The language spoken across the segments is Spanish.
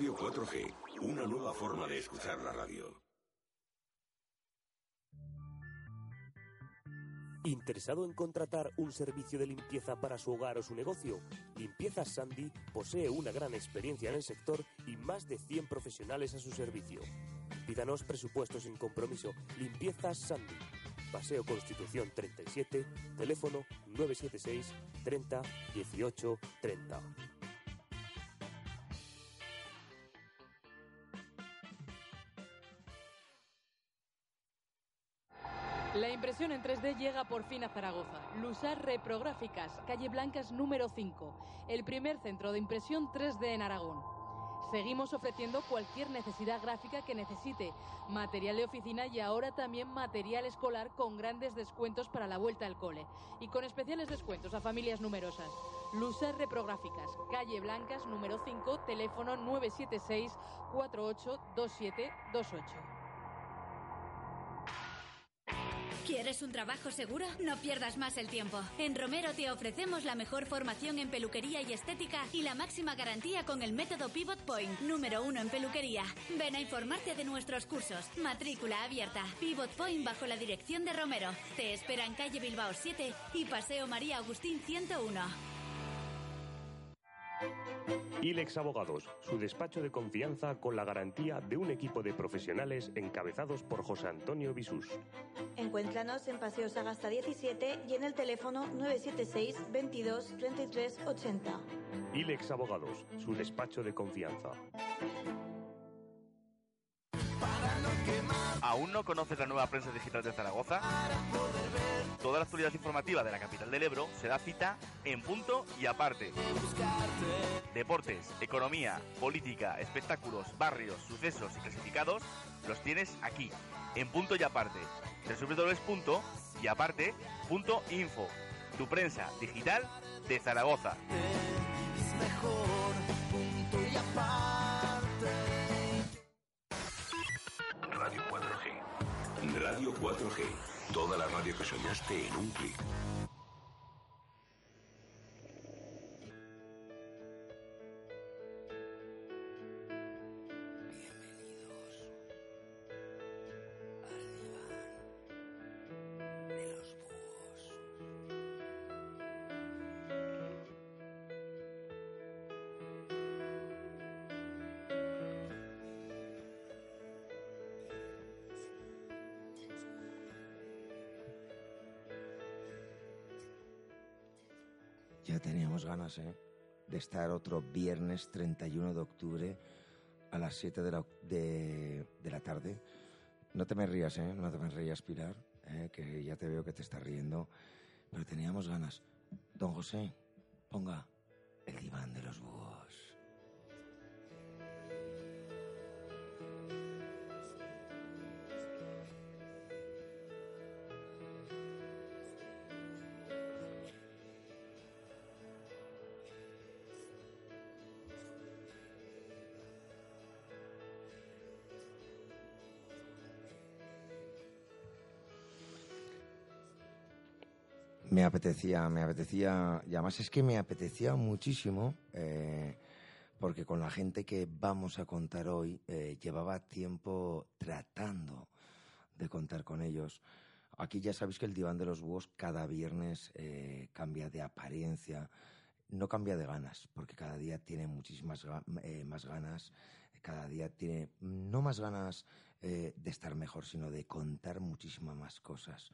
Radio 4G, una nueva forma de escuchar la radio. ¿Interesado en contratar un servicio de limpieza para su hogar o su negocio? Limpiezas Sandy posee una gran experiencia en el sector y más de 100 profesionales a su servicio. Pídanos presupuestos sin compromiso. Limpiezas Sandy. Paseo Constitución 37, teléfono 976 30 18 30. La impresión en 3D llega por fin a Zaragoza. Lusar Reprográficas, calle Blancas número 5, el primer centro de impresión 3D en Aragón. Seguimos ofreciendo cualquier necesidad gráfica que necesite, material de oficina y ahora también material escolar con grandes descuentos para la vuelta al cole y con especiales descuentos a familias numerosas. Lusar Reprográficas, calle Blancas número 5, teléfono 976 482728. ¿Quieres un trabajo seguro? No pierdas más el tiempo. En Romero te ofrecemos la mejor formación en peluquería y estética y la máxima garantía con el método Pivot Point, número uno en peluquería. Ven a informarte de nuestros cursos. Matrícula abierta. Pivot Point bajo la dirección de Romero. Te espera en calle Bilbao 7 y Paseo María Agustín 101. Ilex Abogados, su despacho de confianza con la garantía de un equipo de profesionales encabezados por José Antonio Bisús. Encuéntranos en Paseo Sagasta 17 y en el teléfono 976 22 33 80. Ilex Abogados, su despacho de confianza. ¿Aún no conoces la nueva prensa digital de Zaragoza? Toda la actualidad informativa de la capital del Ebro se da cita en punto y aparte. Deportes, economía, política, espectáculos, barrios, sucesos y clasificados los tienes aquí, en punto y aparte. www.yaparte.info Tu prensa digital de Zaragoza. Radio 4G. Radio 4G. Toda la radio que soñaste en un clic. Ya teníamos ganas, ¿eh? De estar otro viernes 31 de octubre a las 7 de la, de, la tarde. No te me rías, ¿eh? No te me rías, Pilar, ¿eh? que ya te veo que te estás riendo. Pero teníamos ganas. Don José, ponga el diván de los búhos. Me apetecía, me apetecía, y además es que me apetecía muchísimo, eh, porque con la gente que vamos a contar hoy, eh, llevaba tiempo tratando de contar con ellos. aquí ya sabéis que el diván de los búhos cada viernes eh, cambia de apariencia, no cambia de ganas, porque cada día tiene muchísimas más ganas, cada día tiene no más ganas de estar mejor, sino de contar muchísimas más cosas.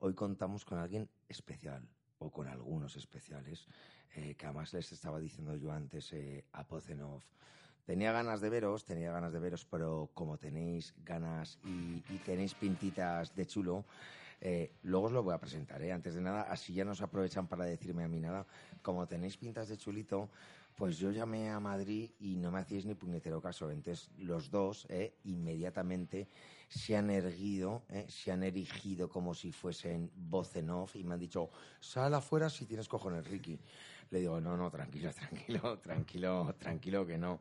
Hoy contamos con alguien especial, o con algunos especiales, que además les estaba diciendo yo antes a Pozenov. Tenía ganas de veros, tenía ganas de veros, pero como tenéis ganas y, tenéis pintitas de chulo, eh, luego os lo voy a presentar, ¿eh? Antes de nada, así ya nos aprovechan para decirme a mí nada. Como tenéis pintas de chulito, pues yo llamé a Madrid y no me hacíais ni puñetero caso. Entonces, los dos, ¿eh? inmediatamente se han erguido, ¿eh? se han erigido como si fuesen voz en off y me han dicho, sal afuera si tienes cojones, Ricky. Le digo, no, no, tranquilo, tranquilo, tranquilo, tranquilo que no.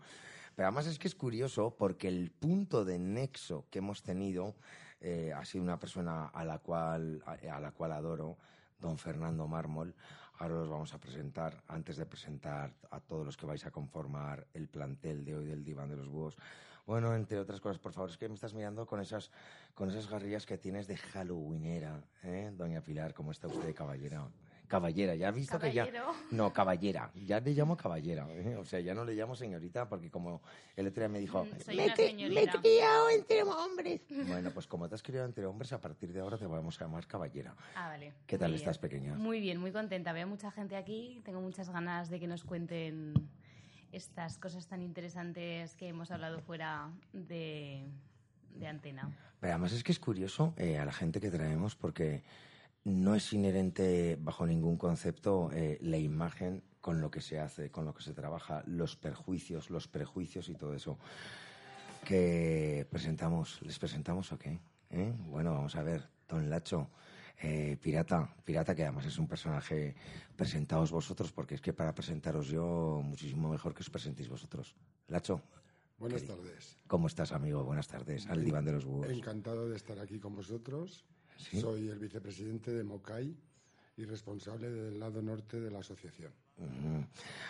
Pero además es que es curioso porque el punto de nexo que hemos tenido eh, ha sido una persona a la cual, a, la cual adoro, don Fernando Mármol. Ahora los vamos a presentar, antes de presentar a todos los que vais a conformar el plantel de hoy del Diván de los Búhos. Bueno, entre otras cosas, por favor, es que me estás mirando con esas, con esas garrillas que tienes de Halloweenera, ¿eh? Doña Pilar, ¿cómo está usted, caballera? Caballera, ya has visto que ya. No, caballera. Ya le llamo caballera. ¿eh? O sea, ya no le llamo señorita porque como el otro día me dijo. Mm, me, he criado entre hombres. Bueno, pues como te has criado entre hombres, a partir de ahora te vamos a llamar caballera. Ah, vale. ¿Qué tal estás, pequeña? Muy bien, muy contenta. Veo mucha gente aquí. Tengo muchas ganas de que nos cuenten estas cosas tan interesantes que hemos hablado fuera de, antena. Pero además es que es curioso eh, a la gente que traemos porque no es inherente bajo ningún concepto eh, la imagen con lo que se hace, con lo que se trabaja, los perjuicios, los prejuicios y todo eso. que presentamos? ¿Les presentamos o qué? ¿Eh? Bueno, vamos a ver, Don Lacho, eh, pirata, pirata que además es un personaje, presentaos vosotros, porque es que para presentaros yo, muchísimo mejor que os presentéis vosotros. Lacho. Buenas tardes. ¿Cómo estás, amigo? Buenas tardes. Al diván de los búhos. Encantado de estar aquí con vosotros soy el vicepresidente de Mocay y responsable del lado norte de la asociación.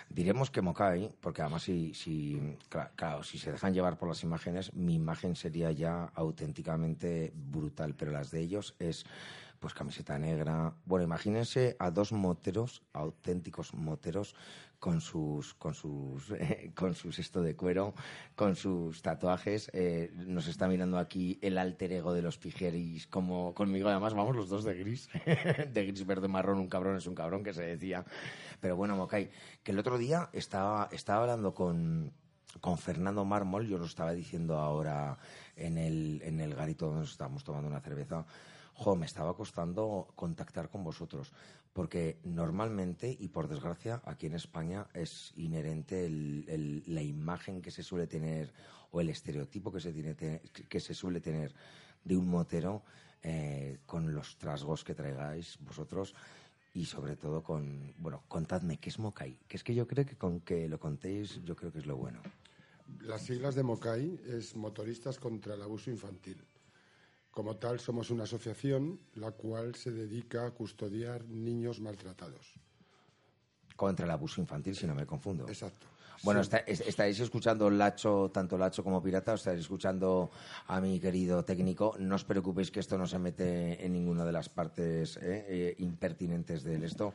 Diremos que Mocay, porque además si, si, claro, si se dejan llevar por las imágenes, mi imagen sería ya auténticamente brutal, pero las de ellos es pues camiseta negra. Bueno, imagínense a dos moteros, auténticos moteros, con sus, con sus, con sus esto de cuero, con sus tatuajes. Eh, nos está mirando aquí el alter ego de los Pijeris, como conmigo además, vamos los dos de gris, de gris, verde, marrón, un cabrón es un cabrón que se decía. Pero bueno, Mokai, que el otro día estaba, estaba hablando con, con Fernando Mármol, yo lo estaba diciendo ahora en el, en el garito donde estábamos tomando una cerveza jo, me estaba costando contactar con vosotros, porque normalmente, y por desgracia, aquí en España es inherente la imagen que se suele tener o el estereotipo que se, tiene, que se suele tener de un motero eh, con los trasgos que traigáis vosotros y sobre todo con, bueno, contadme, ¿qué es Mokai? Que es que yo creo que con que lo contéis, yo creo que es lo bueno. Las siglas de Mokai es Motoristas contra el Abuso Infantil. Como tal, somos una asociación la cual se dedica a custodiar niños maltratados. Contra el abuso infantil, si no me confundo. Exacto. Bueno, estaréis escuchando Lacho, tanto Lacho como Pirata, estaréis escuchando a mi querido técnico. No os preocupéis que esto no se mete en ninguna de las partes eh, eh, impertinentes de esto.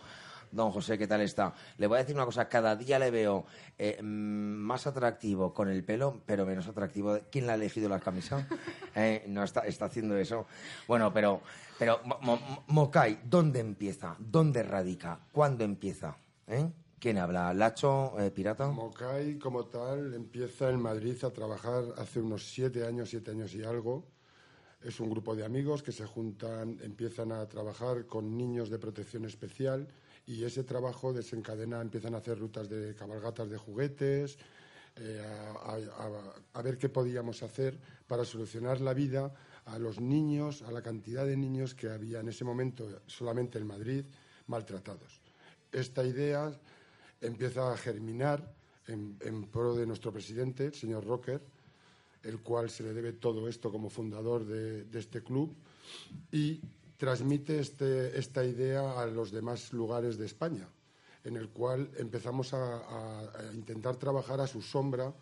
Don José, ¿qué tal está? Le voy a decir una cosa, cada día le veo eh, mm, más atractivo con el pelo, pero menos atractivo. ¿Quién le ha elegido la camisa? Eh, no está, está haciendo eso. Bueno, pero, pero Mokai, ¿dónde empieza? ¿Dónde radica? ¿Cuándo empieza? ¿Eh? ¿Quién habla? ¿Lacho, Pirata? Mokai, como tal, empieza en Madrid a trabajar hace unos siete años, siete años y algo. Es un grupo de amigos que se juntan, empiezan a trabajar con niños de protección especial y ese trabajo desencadena, empiezan a hacer rutas de cabalgatas de juguetes, eh, a, ver qué podíamos hacer para solucionar la vida a los niños, a la cantidad de niños que había en ese momento solamente en Madrid maltratados. Esta idea empieza a germinar en, pro de nuestro presidente, el señor Rocker, el cual se le debe todo esto como fundador de, de este club, y transmite este, esta idea a los demás lugares de España, en el cual empezamos a, intentar trabajar a su sombra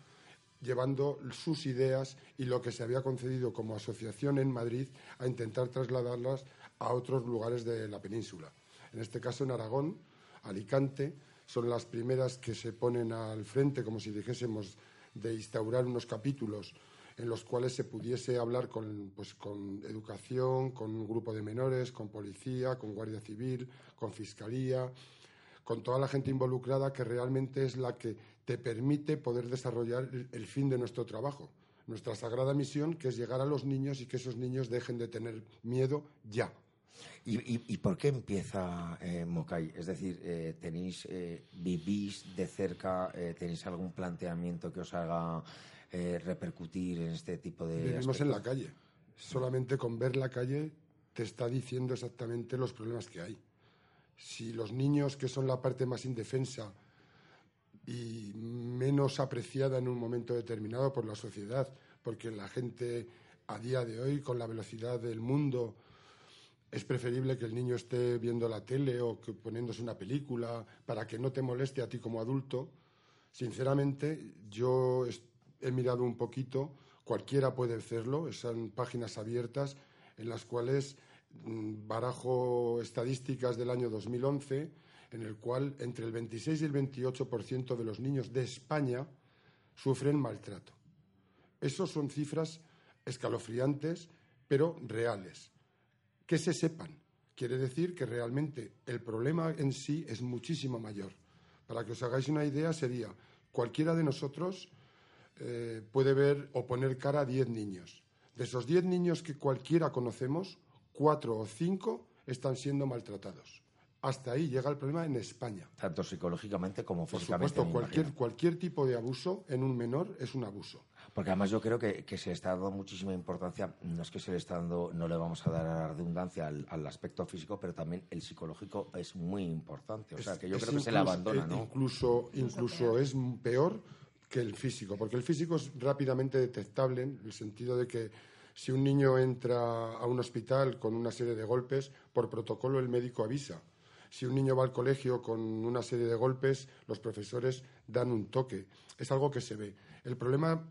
llevando sus ideas y lo que se había concedido como asociación en Madrid a intentar trasladarlas a otros lugares de la península. En este caso, en Aragón, Alicante, son las primeras que se ponen al frente, como si dijésemos, de instaurar unos capítulos en los cuales se pudiese hablar con, pues, con educación, con un grupo de menores, con policía, con guardia civil, con fiscalía, con toda la gente involucrada que realmente es la que te permite poder desarrollar el fin de nuestro trabajo, nuestra sagrada misión, que es llegar a los niños y que esos niños dejen de tener miedo ya. ¿Y, por qué empieza eh, Mocay? Es decir, eh, tenéis, eh, vivís de cerca, eh, tenéis algún planteamiento que os haga repercutir en este tipo de. Vivimos en la calle. Solamente con ver la calle te está diciendo exactamente los problemas que hay. Si los niños, que son la parte más indefensa y menos apreciada en un momento determinado por la sociedad, porque la gente a día de hoy, con la velocidad del mundo, es preferible que el niño esté viendo la tele o que poniéndose una película para que no te moleste a ti como adulto. Sinceramente, yo he mirado un poquito, cualquiera puede hacerlo, son páginas abiertas en las cuales mm, barajo estadísticas del año 2011 en el cual entre el 26 y el 28% de los niños de España sufren maltrato. Esas son cifras escalofriantes, pero reales que se sepan. Quiere decir que realmente el problema en sí es muchísimo mayor. Para que os hagáis una idea, sería cualquiera de nosotros eh, puede ver o poner cara a 10 niños. De esos 10 niños que cualquiera conocemos, cuatro o cinco están siendo maltratados. Hasta ahí llega el problema en España. Tanto psicológicamente como físicamente. Por supuesto, cualquier, cualquier tipo de abuso en un menor es un abuso. Porque además yo creo que, se está dando muchísima importancia, no es que se le está dando, no le vamos a dar a la redundancia al, aspecto físico, pero también el psicológico es muy importante. O sea, que yo creo que se le abandona, ¿no? Incluso, incluso es peor que el físico, porque el físico es rápidamente detectable en el sentido de que si un niño entra a un hospital con una serie de golpes, por protocolo el médico avisa. Si un niño va al colegio con una serie de golpes, los profesores dan un toque. Es algo que se ve. El problema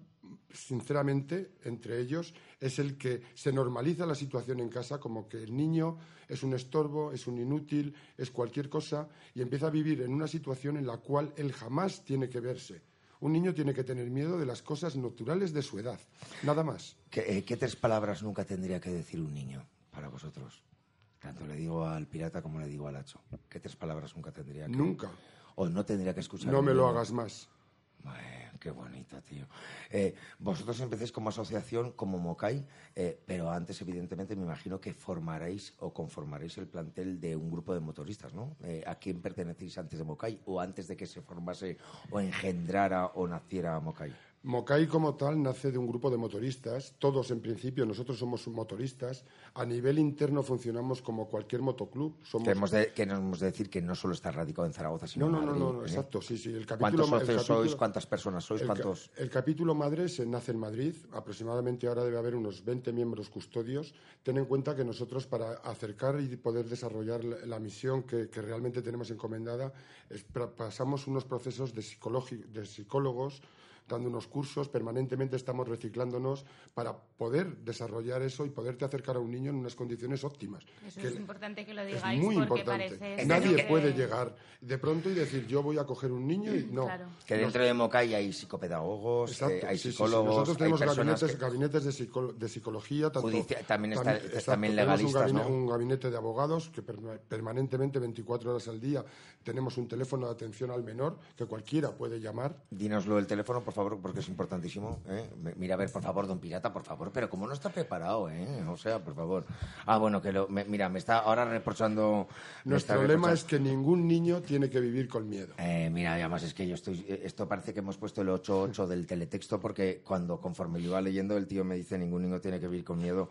sinceramente, entre ellos, es el que se normaliza la situación en casa como que el niño es un estorbo, es un inútil, es cualquier cosa, y empieza a vivir en una situación en la cual él jamás tiene que verse. Un niño tiene que tener miedo de las cosas naturales de su edad, nada más. ¿Qué, eh, tres palabras nunca tendría que decir un niño para vosotros? Tanto le digo al pirata como le digo al hacho. ¿Qué tres palabras nunca tendría que... Nunca. O no tendría que escuchar. No me lo hagas más. Qué bonito, tío. Eh, vosotros empecéis como asociación, como Mokai, eh, pero antes, evidentemente, me imagino que formaréis o conformaréis el plantel de un grupo de motoristas, ¿no? Eh, ¿A quién pertenecéis antes de Mokai o antes de que se formase o engendrara o naciera Mokai? Mocay como tal nace de un grupo de motoristas, todos en principio, nosotros somos motoristas, a nivel interno funcionamos como cualquier motoclub. Somos... Queremos, de, queremos decir que no solo está radicado en Zaragoza, sino no, en Madrid. No, no, no, exacto, sí, sí. El capítulo, ¿Cuántos socios sois? ¿Cuántas personas sois? El, ¿Cuántos? el capítulo madre se nace en Madrid, aproximadamente ahora debe haber unos 20 miembros custodios. Ten en cuenta que nosotros para acercar y poder desarrollar la, misión que, que, realmente tenemos encomendada, es, pasamos unos procesos de, de psicólogos, dando unos cursos, permanentemente estamos reciclándonos para poder desarrollar eso y poderte acercar a un niño en unas condiciones óptimas. Eso es importante que lo digáis. Es muy importante. Nadie puede llegar de pronto y decir yo voy a coger un niño y no. Que dentro de Mocay hay psicopedagogos, eh, hay psicólogos. Nosotros tenemos gabinetes, gabinetes de, psicología, tanto, también, está, también, legalistas, un gabinete, un gabinete de abogados que permanentemente, 24 horas al día, tenemos un teléfono de atención al menor que cualquiera puede llamar. Dínoslo el teléfono, por favor, porque es importantísimo. ¿eh? Mira, a ver, por favor, don Pirata, por favor, pero como no está preparado, ¿eh? O sea, por favor. Ah, bueno, que lo, mira, me está ahora reprochando. Nuestro problema es que ningún niño tiene que vivir con miedo. Eh, mira, además es que yo estoy. Esto parece que hemos puesto el 8-8 del teletexto, porque cuando conforme yo iba leyendo, el tío me dice: ningún niño tiene que vivir con miedo.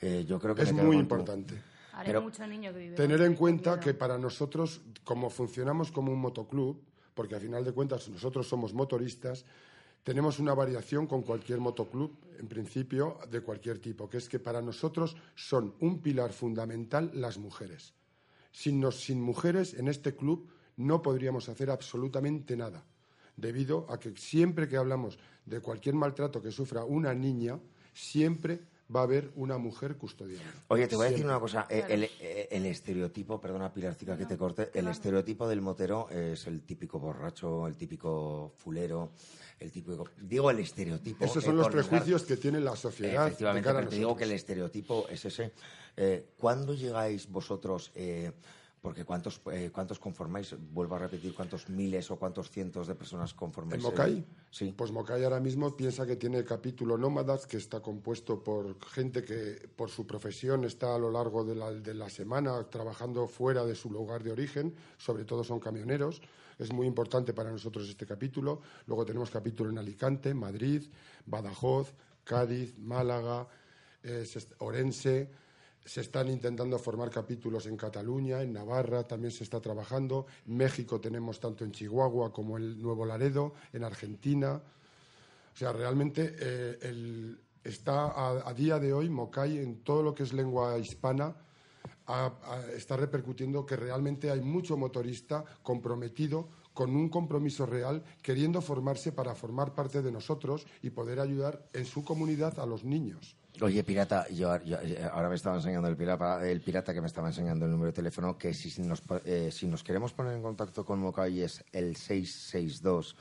Eh, yo creo que es muy importante. Pero mucho niño que vive tener en cuenta que para nosotros, como funcionamos como un motoclub, porque al final de cuentas nosotros somos motoristas, tenemos una variación con cualquier motoclub, en principio, de cualquier tipo, que es que para nosotros son un pilar fundamental las mujeres. Sin, sin mujeres en este club no podríamos hacer absolutamente nada. debido a que siempre que hablamos de cualquier maltrato que sufra una niña, siempre va a haber una mujer custodiana. Oye, te voy a decir una cosa. eh, El, eh, el estereotipo, perdona Pilarcica que te corte, el estereotipo del motero es el típico borracho, el típico fulero, el típico... Digo el estereotipo. Esos eh, son los prejuicios que tiene la sociedad. de Efectivamente, pero te digo que el estereotipo es ese. Eh, ¿Cuándo llegáis vosotros? eh, porque ¿cuántos, eh, ¿cuántos conformáis? Vuelvo a repetir, ¿cuántos miles o cuántos cientos de personas conformáis? ¿En Mocay? Sí. Pues Mocay ahora mismo piensa que tiene el capítulo Nómadas, que está compuesto por gente que por su profesión está a lo largo de la, de la semana trabajando fuera de su lugar de origen, sobre todo son camioneros. Es muy importante para nosotros este capítulo. Luego tenemos capítulo en Alicante, Madrid, Badajoz, Cádiz, Málaga, eh, Orense. Se están intentando formar capítulos en Cataluña, en Navarra también se está trabajando. En México tenemos tanto en Chihuahua como en Nuevo Laredo, en Argentina. O sea, realmente eh, está a, día de hoy Mocay en todo lo que es lengua hispana está repercutiendo que realmente hay mucho motorista comprometido con un compromiso real, queriendo formarse para formar parte de nosotros y poder ayudar en su comunidad a los niños. Oye, pirata, yo, yo- eh, ahora me estaba enseñando el pirata, el pirata que me estaba enseñando el número de teléfono, que si, nos, eh, si nos queremos poner en contacto con Mocay es el 662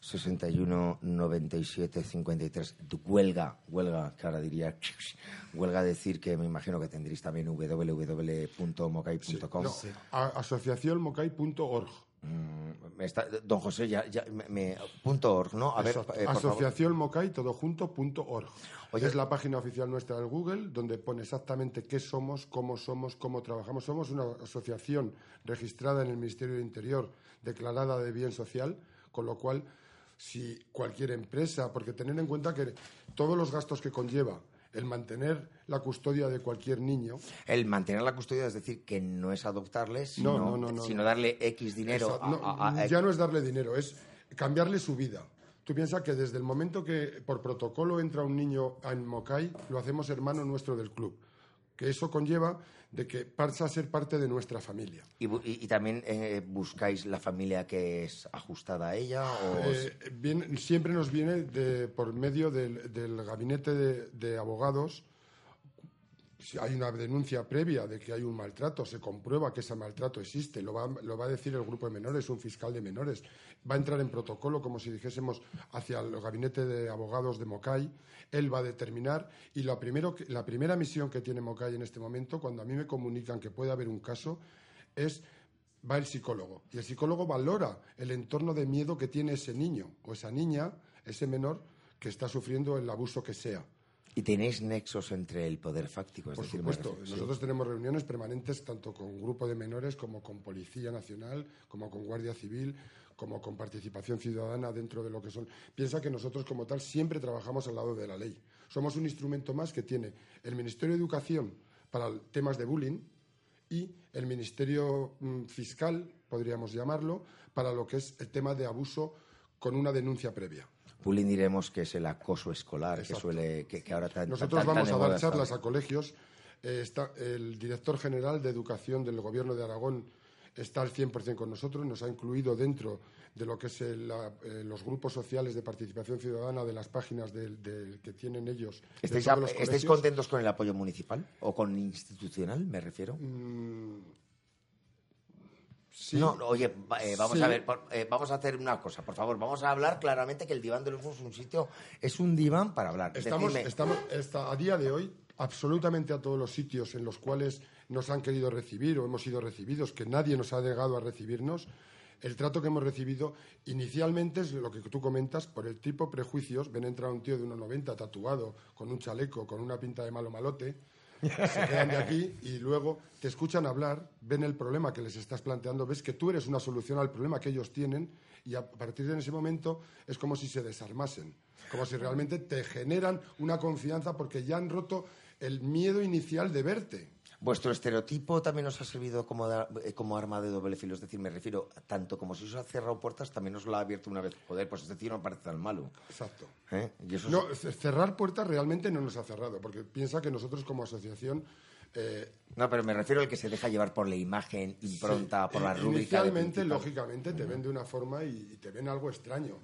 61 97 53. Huelga, huelga, que ahora diría, huelga decir que me imagino que tendréis también www.mocay.com. No, a- asociacionmocay.org. Mm, está- don José, ya, ya me, me- punto org, ¿no? A ver, eh. Asociación Mocay, todo junto, punto org. Oye- es la página oficial nuestra del Google, donde pone exactamente qué somos, cómo somos, cómo trabajamos. Somos una asociación registrada en el Ministerio del Interior, declarada de bien social, con lo cual, si cualquier empresa, porque tener en cuenta que todos los gastos que conlleva el mantener la custodia de cualquier niño, El mantener la custodia, es decir, que no es adoptarle, sino, no, no, no, sino no. darle X dinero Esa- no, a- a- a- ya no es darle dinero, es cambiarle su vida. Tú piensas que desde el momento que por protocolo entra un niño en Mocay, lo hacemos hermano nuestro del club. Que eso conlleva de que pasa a ser parte de nuestra familia. Y, y- y también eh, buscáis la familia que es ajustada a ella o Eh, siempre nos viene de- por medio del, del gabinete de, de abogados. Si hay una denuncia previa de que hay un maltrato, se comprueba que ese maltrato existe, lo va, lo va a decir el grupo de menores, un fiscal de menores. Va a entrar en protocolo, como si dijésemos, hacia el gabinete de abogados de Mocay. Él va a determinar. Y lo primero la primera misión que tiene Mocay en este momento, cuando a mí me comunican que puede haber un caso, es va el psicólogo y el psicólogo valora el entorno de miedo que tiene ese niño o esa niña, ese menor que está sufriendo el abuso que sea. Y tenéis nexos entre el poder fáctico. Es Por decir, supuesto, sí. nosotros tenemos reuniones permanentes tanto con grupo de menores como con Policía Nacional, como con Guardia Civil, como con participación ciudadana dentro de lo que son. Piensa que nosotros como tal siempre trabajamos al lado de la ley. Somos un instrumento más que tiene el Ministerio de Educación para temas de bullying y el Ministerio mm, Fiscal, podríamos llamarlo, para lo que es el tema de abuso con una denuncia previa. Bullying diremos que es el acoso escolar que Exacto. suele que, que ahora tan, Nosotros tan- tan vamos de a dar charlas a colegios. Eh, está, el director general de Educación del Gobierno de Aragón está al 100% con nosotros. Nos ha incluido dentro de lo que es el- la- eh, los grupos sociales de participación ciudadana de las páginas del- del que tienen ellos. de ¿Estáis, a- estáis contentos con el apoyo municipal o con institucional, me refiero? Mm, sí. No, oye, eh, vamos Sí. a ver, por- eh, vamos a hacer una cosa, por favor, vamos a hablar claramente que el diván de los es un sitio, es un diván para hablar. Estamos, Decidme- estamos está- a día de hoy absolutamente a todos los sitios en los cuales nos han querido recibir o hemos sido recibidos, que nadie nos ha llegado a recibirnos. El trato que hemos recibido inicialmente es lo que tú comentas, por el tipo prejuicios. Ven entrar un tío de 1,90 tatuado, con un chaleco, con una pinta de malo malote, se quedan de aquí y luego te escuchan hablar, ven el problema que les estás planteando, ves que tú eres una solución al problema que ellos tienen y a partir de ese momento es como si se desarmasen, como si realmente te generan una confianza porque ya han roto el miedo inicial de verte. Vuestro estereotipo también os ha servido como, eh, como arma de doble filo, es decir, me refiero, tanto como si os ha cerrado puertas, también os lo ha abierto una vez. Joder, pues este tío no parece tan malo. Exacto. ¿eh? Y eso es- No, cerrar puertas realmente no nos ha cerrado, porque piensa que nosotros como asociación Eh, No, pero me refiero al que se deja llevar por la imagen, impronta, Sí, por la rúbrica. Inicialmente, lógicamente, te ven de una forma y, y te ven algo extraño.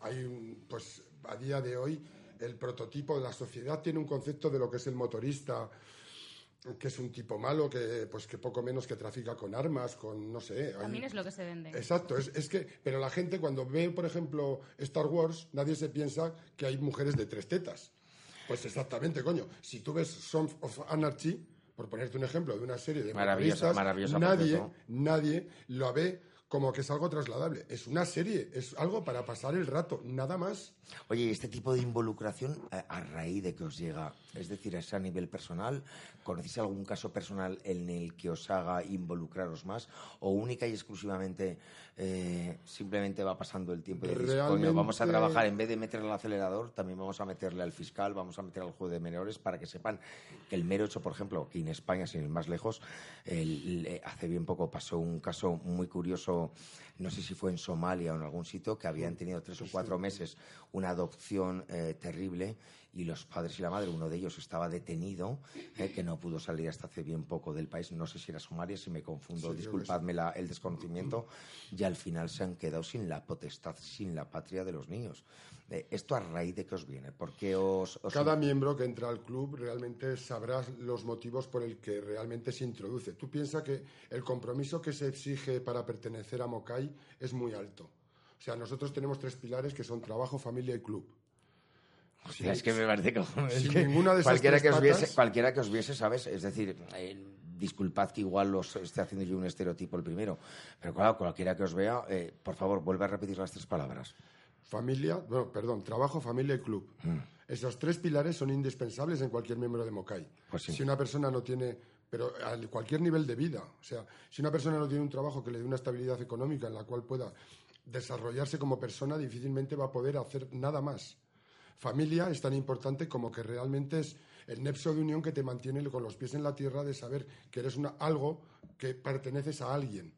Hay un, pues a día de hoy el prototipo de la sociedad tiene un concepto de lo que es el motorista, que es un tipo malo, que pues que poco menos que trafica con armas, con no sé. hay- También es lo que se vende. Exacto, es, es que, pero la gente cuando ve, por ejemplo, Star Wars, nadie se piensa que hay mujeres de tres tetas. Pues exactamente, coño. Si tú ves Sons of Anarchy, por ponerte un ejemplo de una serie de Maravillosa, maravillosa, nadie, nadie lo ve como que es algo trasladable. Es una serie, es algo para pasar el rato, nada más. Oye, ¿y este tipo de involucración, a, a raíz de que os llega, es decir, es a nivel personal, ¿conocéis algún caso personal en el que os haga involucraros más? ¿O única y exclusivamente eh, simplemente va pasando el tiempo y decís, coño, vamos a trabajar, en vez de meterle al acelerador, también vamos a meterle al fiscal, vamos a meter al juez de menores para que sepan que el mero hecho, por ejemplo, que en España, sin ir más lejos, el- el- hace bien poco pasó un caso muy curioso, no sé si fue en Somalia o en algún sitio, que habían tenido tres o cuatro meses una adopción eh, terrible y los padres y la madre, uno de ellos estaba detenido, eh, que no pudo salir hasta hace bien poco del país, no sé si era Somalia, si me confundo, Sí, disculpadme la- el desconocimiento, y al final se han quedado sin la potestad, sin la patria de los niños. Eh, ¿Esto a raíz de qué os viene? ¿Por qué os...? os- Cada miembro que entra al club realmente sabrá los motivos por el que realmente se introduce. Tú piensas que el compromiso que se exige para pertenecer a Mokai es muy alto. O sea, nosotros tenemos tres pilares que son trabajo, familia y club. Es que me parece que, es sin que ninguna de esas cualquiera, que os viese, cualquiera que os viese, ¿sabes? Es decir, eh, disculpad que igual os esté haciendo yo un estereotipo el primero, pero claro, cualquiera que os vea, eh, por favor, vuelve a repetir las tres palabras. Familia, bueno, perdón, trabajo, familia y club. Mm. Esos tres pilares son indispensables en cualquier miembro de Mokai. Pues sí. Si una persona no tiene, pero a cualquier nivel de vida, o sea, si una persona no tiene un trabajo que le dé una estabilidad económica en la cual pueda desarrollarse como persona, difícilmente va a poder hacer nada más. Familia es tan importante como que realmente es el nexo de unión que te mantiene con los pies en la tierra de saber que eres algo que perteneces a alguien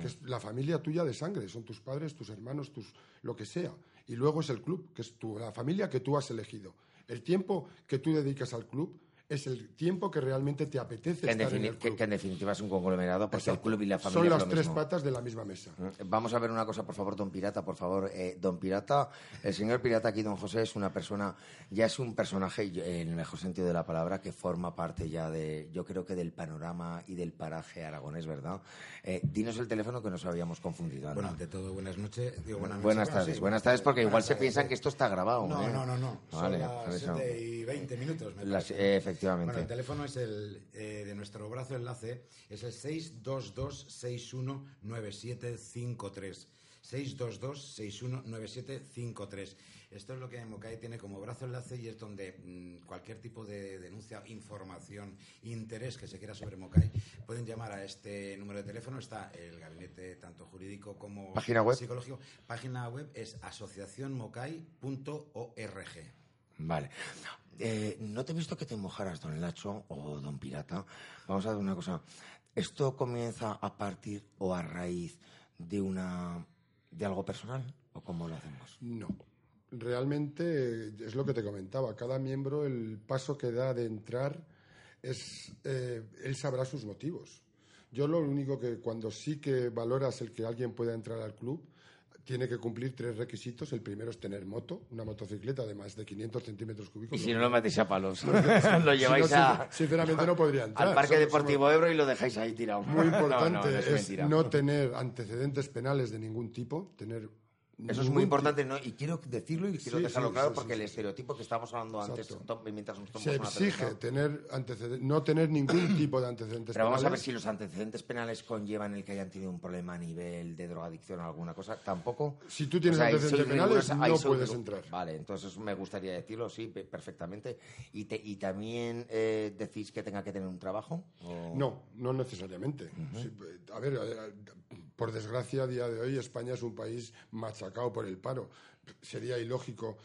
que es la familia tuya de sangre, son tus padres, tus hermanos, tus lo que sea. Y luego es el club, que es tu, la familia que tú has elegido. El tiempo que tú dedicas al club es el tiempo que realmente te apetece Que en, estar en el que- club. que en definitiva es un conglomerado, porque Exacto. el club y la familia Son es las lo tres mismo. patas de la misma mesa. Mm, Vamos a ver una cosa, por favor, don Pirata, por favor. Eh, don Pirata, el señor Pirata aquí, don José, es una persona, ya es un personaje, y- en el mejor sentido de la palabra, que forma parte ya de, yo creo que del panorama y del paraje aragonés, ¿verdad? Eh, dinos el teléfono que nos habíamos confundido. anda. Bueno, ante todo, buenas noches. Digo, buenas, noches. Buenas tardes, sí, buenas tardes, porque igual se piensan que esto está grabado. No, ¿eh? no, no, no. Vale, Son las eso. 7 y 20 minutos, me Las- parece. eh, efectivamente. Bueno, el teléfono es el eh, de nuestro brazo enlace, es el 622-619753. 622-619753. Esto es lo que Mokai tiene como brazo enlace y es donde mm, cualquier tipo de denuncia, información, interés que se quiera sobre Mokai, pueden llamar a este número de teléfono. Está el gabinete tanto jurídico como ¿Página web? psicológico. Página web es asociacionmokai.org. Vale. Eh, no te he visto que te mojaras, don Lacho o don Pirata. Vamos a ver una cosa. ¿Esto comienza a partir o a raíz de una de algo personal o cómo lo hacemos? No. Realmente eh, es lo que te comentaba. Cada miembro, el paso que da de entrar es. eh, él sabrá sus motivos. Yo lo único que cuando sí que valoras el que alguien pueda entrar al club, tiene que cumplir tres requisitos. El primero es tener moto, una motocicleta de más de 500 centímetros cúbicos. Y si no lo metéis a palos, lo si lleváis no, a, Sinceramente no podría entrar. al Parque Deportivo Ebro y lo dejáis ahí tirado. Muy importante no, no es no tener antecedentes penales de ningún tipo, tener Eso es muy importante, ¿no? Y quiero decirlo y quiero Sí, dejarlo sí, claro sí, porque el estereotipo que estábamos hablando antes, Exacto. mientras nos tomamos Se una exige cerveza- tener no tener ningún tipo de antecedentes Pero vamos a ver si los antecedentes penales conllevan el que hayan tenido un problema a nivel de drogadicción o alguna cosa. Tampoco. Si tú tienes O sea, ahí antecedentes penales, no puedes entrar. Vale, entonces me gustaría decirlo, sí, pe- perfectamente. ¿Y, te- y también eh, decís que tenga que tener un trabajo? o- No, no necesariamente. A ver, por desgracia, a día de hoy España es un país machacado por el paro. Sería ilógico.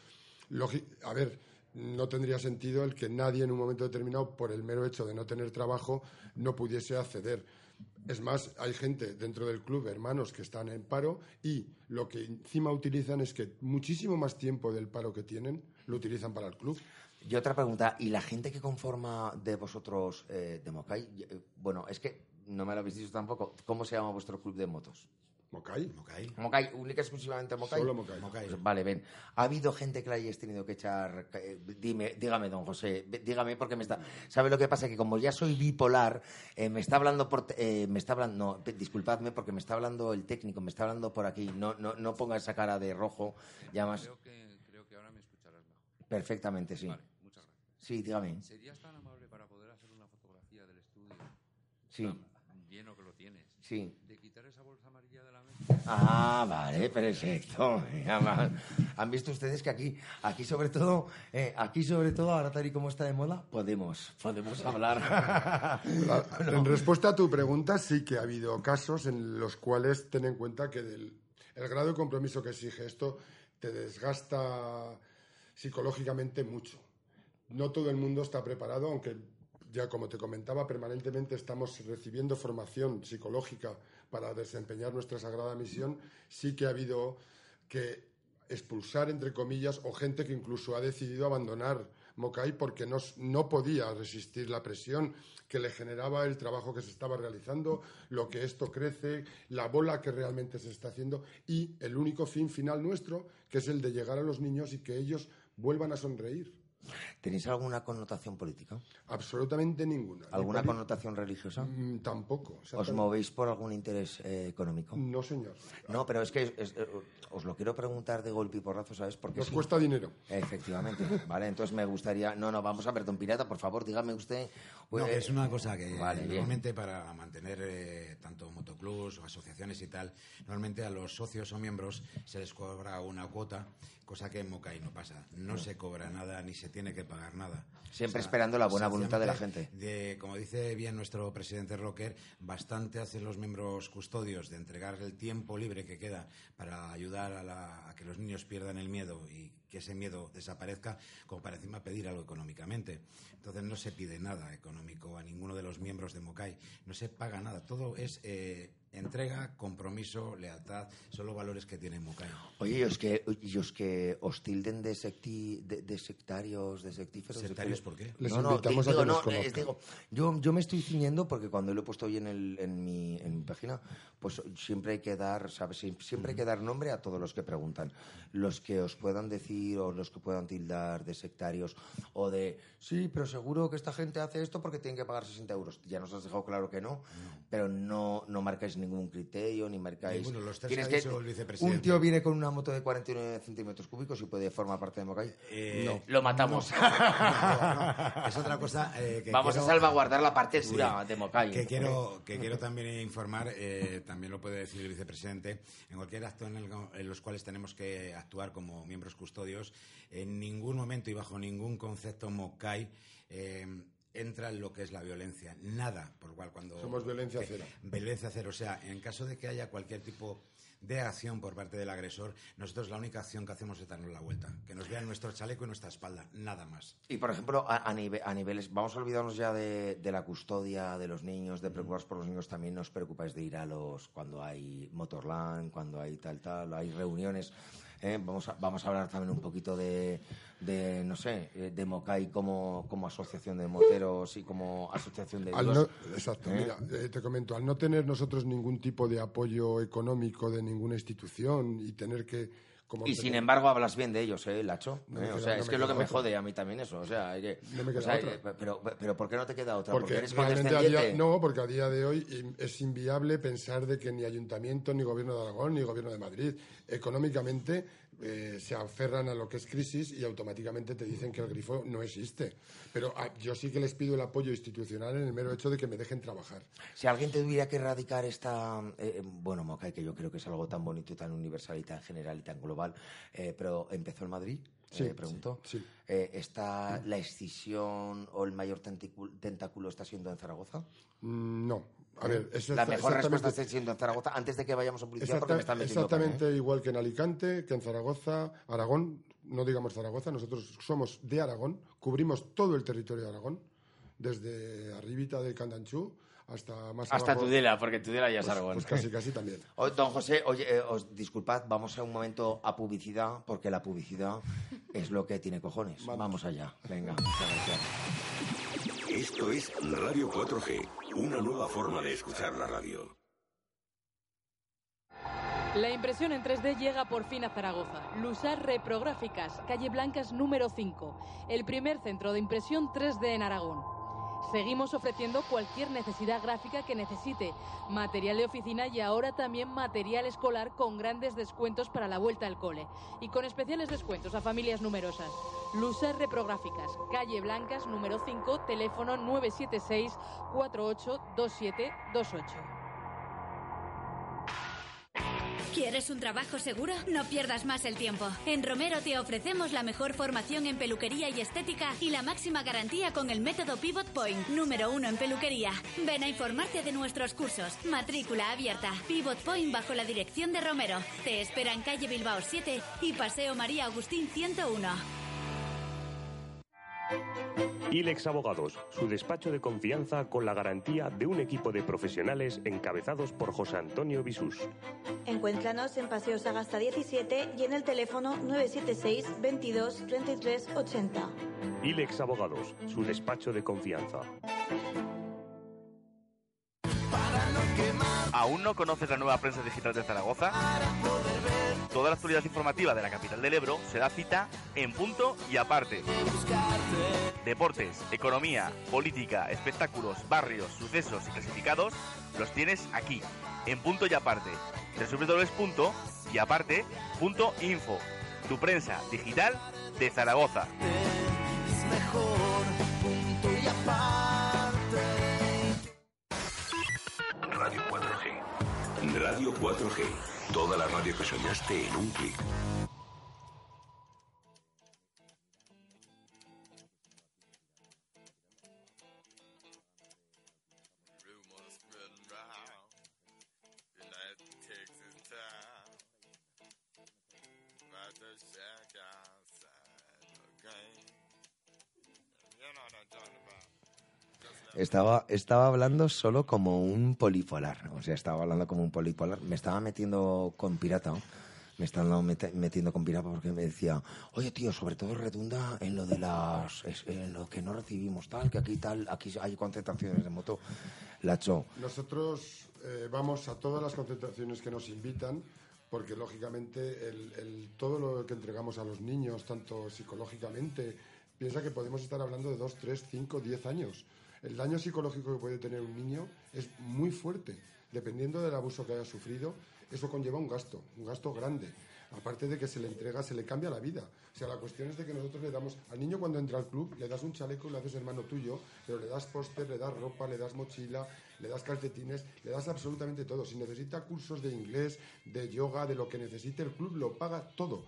lógi- a ver, no tendría sentido el que nadie en un momento determinado, por el mero hecho de no tener trabajo, no pudiese acceder. Es más, hay gente dentro del club, hermanos, que están en paro y lo que encima utilizan es que muchísimo más tiempo del paro que tienen lo utilizan para el club. Y otra pregunta, ¿y la gente que conforma de vosotros eh, eh, Bueno, es que no me lo habéis dicho tampoco. ¿Cómo se llama vuestro club de motos? ¿Mocay? Mocay. Mocay, única y exclusivamente Mocay. Solo Mocay. Mocay. Pues vale, ven. ¿Ha habido gente que la hayáis tenido que echar? eh, Dime, dígame, don José, dígame porque me está. ¿Sabe lo que pasa? Que como ya soy bipolar, eh, me está hablando por, eh, me está hablando, no, disculpadme porque me está hablando el técnico, me está hablando por aquí. No, no, no ponga esa cara de rojo. Ya más. Creo que, creo que ahora me escucharás mejor. Perfectamente, sí. Vale, muchas gracias. Sí, dígame. ¿Serías tan amable para poder hacer una fotografía del estudio? Sí. Tan lleno que lo tienes. Sí. De quitar esa bolsa amarilla de la mesa. Ah, vale, perfecto. Han visto ustedes que aquí, aquí sobre todo, eh, aquí sobre todo, ahora tal y como está de moda, podemos, podemos hablar. En respuesta a tu pregunta, sí que ha habido casos en los cuales ten en cuenta que del, el grado de compromiso que exige esto te desgasta psicológicamente mucho. No todo el mundo está preparado, aunque ya como te comentaba, permanentemente estamos recibiendo formación psicológica para desempeñar nuestra sagrada misión. Sí que ha habido que expulsar, entre comillas, o gente que incluso ha decidido abandonar Mocay porque no, no podía resistir la presión que le generaba el trabajo que se estaba realizando, lo que esto crece, la bola que realmente se está haciendo y el único fin final nuestro, que es el de llegar a los niños y que ellos vuelvan a sonreír. ¿Tenéis alguna connotación política? Absolutamente ninguna. ¿Alguna Ni connotación religiosa? Mm, tampoco. ¿Os movéis por algún interés eh, económico? No, señor. No, pero es que es- eh, os lo quiero preguntar de golpe y porrazo, ¿sabes? Porque Nos sí. cuesta dinero. Efectivamente, vale, entonces me gustaría... No, no, vamos a ver, don Pirata, por favor, dígame usted... No, eh, que es una cosa que Vale, bien. normalmente para mantener eh, tanto motoclubs o asociaciones y tal, normalmente a los socios o miembros se les cobra una cuota, cosa que en Mocay no pasa. No se cobra nada ni se tiene que pagar nada. Siempre esperando la buena voluntad de la gente. de, como dice bien nuestro presidente Rocker, bastante hacen los miembros custodios de entregar el tiempo libre que queda para ayudar a, la- a que los niños pierdan el miedo y que ese miedo desaparezca, como para encima pedir algo económicamente. Entonces no se pide nada económico a ninguno de los miembros de Mocay, no se paga nada, todo es eh, entrega, compromiso, lealtad, son los valores que tiene Mocay. Oye, y os que, y os que os tilden de, secti- de, de sectarios, de sectíferos... de ¿Sectarios por qué? Les no, no, invitamos di- a que digo, no, conozcan. es- digo, yo, yo me estoy ciñendo porque cuando lo he puesto hoy en, el, en, mi, en mi página, pues siempre hay que dar, ¿sabes? Sie- Siempre hay que dar nombre a todos los que preguntan. Los que os puedan decir o los que puedan tildar de sectarios o de, sí, pero seguro que esta gente hace esto porque tienen que pagar 60 euros. Ya nos has dejado claro que no, pero no, no marcáis ningún criterio ni marcáis... Ninguno, los tres Tienes que. Un tío viene con una moto de 49 centímetros cúbicos y puede formar parte de Mocay. Eh, no, lo matamos. no, no, es otra cosa eh, que Vamos quiero- a salvaguardar la parte Sí, dura de Mocay. Que quiero, que quiero también informar, eh, también lo puede decir el vicepresidente, en cualquier acto en, el- en los cuales tenemos que actuar como miembros custodios, en ningún momento y bajo ningún concepto MOCAI eh, entra en lo que es la violencia. Nada, por lo cual cuando... Somos violencia cero. Violencia cero. O sea, en caso de que haya cualquier tipo de acción por parte del agresor, nosotros la única acción que hacemos es darnos la vuelta, que nos vean nuestro chaleco y nuestra espalda, nada más. Y por ejemplo, a, a nive- a niveles, vamos a olvidarnos ya de, de la custodia de los niños, de preocuparos por los niños, también nos preocupáis de ir a los, cuando hay Motorland, cuando hay tal, tal, hay reuniones. ¿Eh? Vamos, a, vamos a hablar también un poquito de, de no sé, eh, de Mocay como, como asociación de moteros y como asociación de... Al no- exacto, ¿Eh? mira, eh, te comento, al no tener nosotros ningún tipo de apoyo económico de ninguna institución y tener que... Como Y sin embargo hablas bien de ellos, ¿eh, Lacho? No ¿Eh? O sea, no es que es lo que me otra. jode a mí también eso. O sea, hay que, No me queda o sea, otra. eh, Pero, pero ¿por qué no te queda otra? Porque, eres realmente a día, no, porque a día de hoy es inviable pensar de que ni ayuntamiento, ni gobierno de Aragón, ni gobierno de Madrid económicamente eh, se aferran a lo que es crisis y automáticamente te dicen que el grifo no existe. Pero ah, yo sí que les pido el apoyo institucional en el mero hecho de que me dejen trabajar. Si alguien tuviera que erradicar esta, eh, bueno, Mocay, que yo creo que es algo tan bonito y tan universal y tan general y tan global, eh, pero empezó en Madrid, Sí, eh, pregunto. sí, sí. Eh, ¿Está la escisión o el mayor tentáculo está siendo en Zaragoza? Mm, no. A ver, la mejor respuesta está siendo en Zaragoza antes de que vayamos a publicidad porque me están metiendo ¿eh? exactamente igual que en Alicante, que en Zaragoza, Aragón, no digamos Zaragoza, nosotros somos de Aragón, cubrimos todo el territorio de Aragón, desde arribita del Candanchú hasta más Hasta abajo. Tudela, porque Tudela ya es Pues- Aragón. Pues casi, casi también. Oh, don José, oye, eh, os disculpad, vamos a un momento a publicidad, porque la publicidad es lo que tiene cojones. Vamos allá. Venga. Esto es Radio 4G, una nueva forma de escuchar la radio. La impresión en 3D llega por fin a Zaragoza. Lusar Reprográficas, calle Blancas número 5, el primer centro de impresión 3D en Aragón. Seguimos ofreciendo cualquier necesidad gráfica que necesite, material de oficina y ahora también material escolar con grandes descuentos para la vuelta al cole y con especiales descuentos a familias numerosas. Lusar Reprográficas, calle Blancas número 5, teléfono 976 482728. ¿Quieres un trabajo seguro? No pierdas más el tiempo. En Romero te ofrecemos la mejor formación en peluquería y estética y la máxima garantía con el método Pivot Point, número uno en peluquería. Ven a informarte de nuestros cursos. Matrícula abierta. Pivot Point bajo la dirección de Romero. Te espera en calle Bilbao 7 y Paseo María Agustín 101. ILEX Abogados, su despacho de confianza con la garantía de un equipo de profesionales encabezados por José Antonio Bisús. Encuéntranos en Paseo Sagasta 17 y en el teléfono 976 22 33 80. ILEX Abogados, su despacho de confianza. ¿Aún no conoces la nueva prensa digital de Zaragoza? Toda la actualidad informativa de la capital del Ebro se da cita en punto y aparte. Deportes, economía, política, espectáculos, barrios, sucesos y clasificados los tienes aquí, en punto y aparte. www.yaparte.info Tu prensa digital de Zaragoza. Radio 4G. Radio 4G. Toda la radio que soñaste en un clic. Estaba, estaba hablando solo como un polipolar. O sea, estaba hablando como un polipolar. Me estaba metiendo con pirata. Me estaba mete- metiendo con pirata porque me decía, oye tío, sobre todo redunda en lo de las, en lo que no recibimos tal, que aquí tal, aquí hay concentraciones de moto. Lacho, Nosotros eh, vamos a todas las concentraciones que nos invitan, porque lógicamente el, el- todo lo que entregamos a los niños, tanto psicológicamente, piensa que podemos estar hablando de 2, 3, 5, 10 años. El daño psicológico que puede tener un niño es muy fuerte. Dependiendo del abuso que haya sufrido, eso conlleva un gasto, un gasto grande. Aparte de que se le entrega, se le cambia la vida. O sea, la cuestión es de que nosotros le damos al niño cuando entra al club, le das un chaleco y le haces hermano tuyo, pero le das póster, le das ropa, le das mochila, le das calcetines, le das absolutamente todo. Si necesita cursos de inglés, de yoga, de lo que necesite, el club lo paga todo.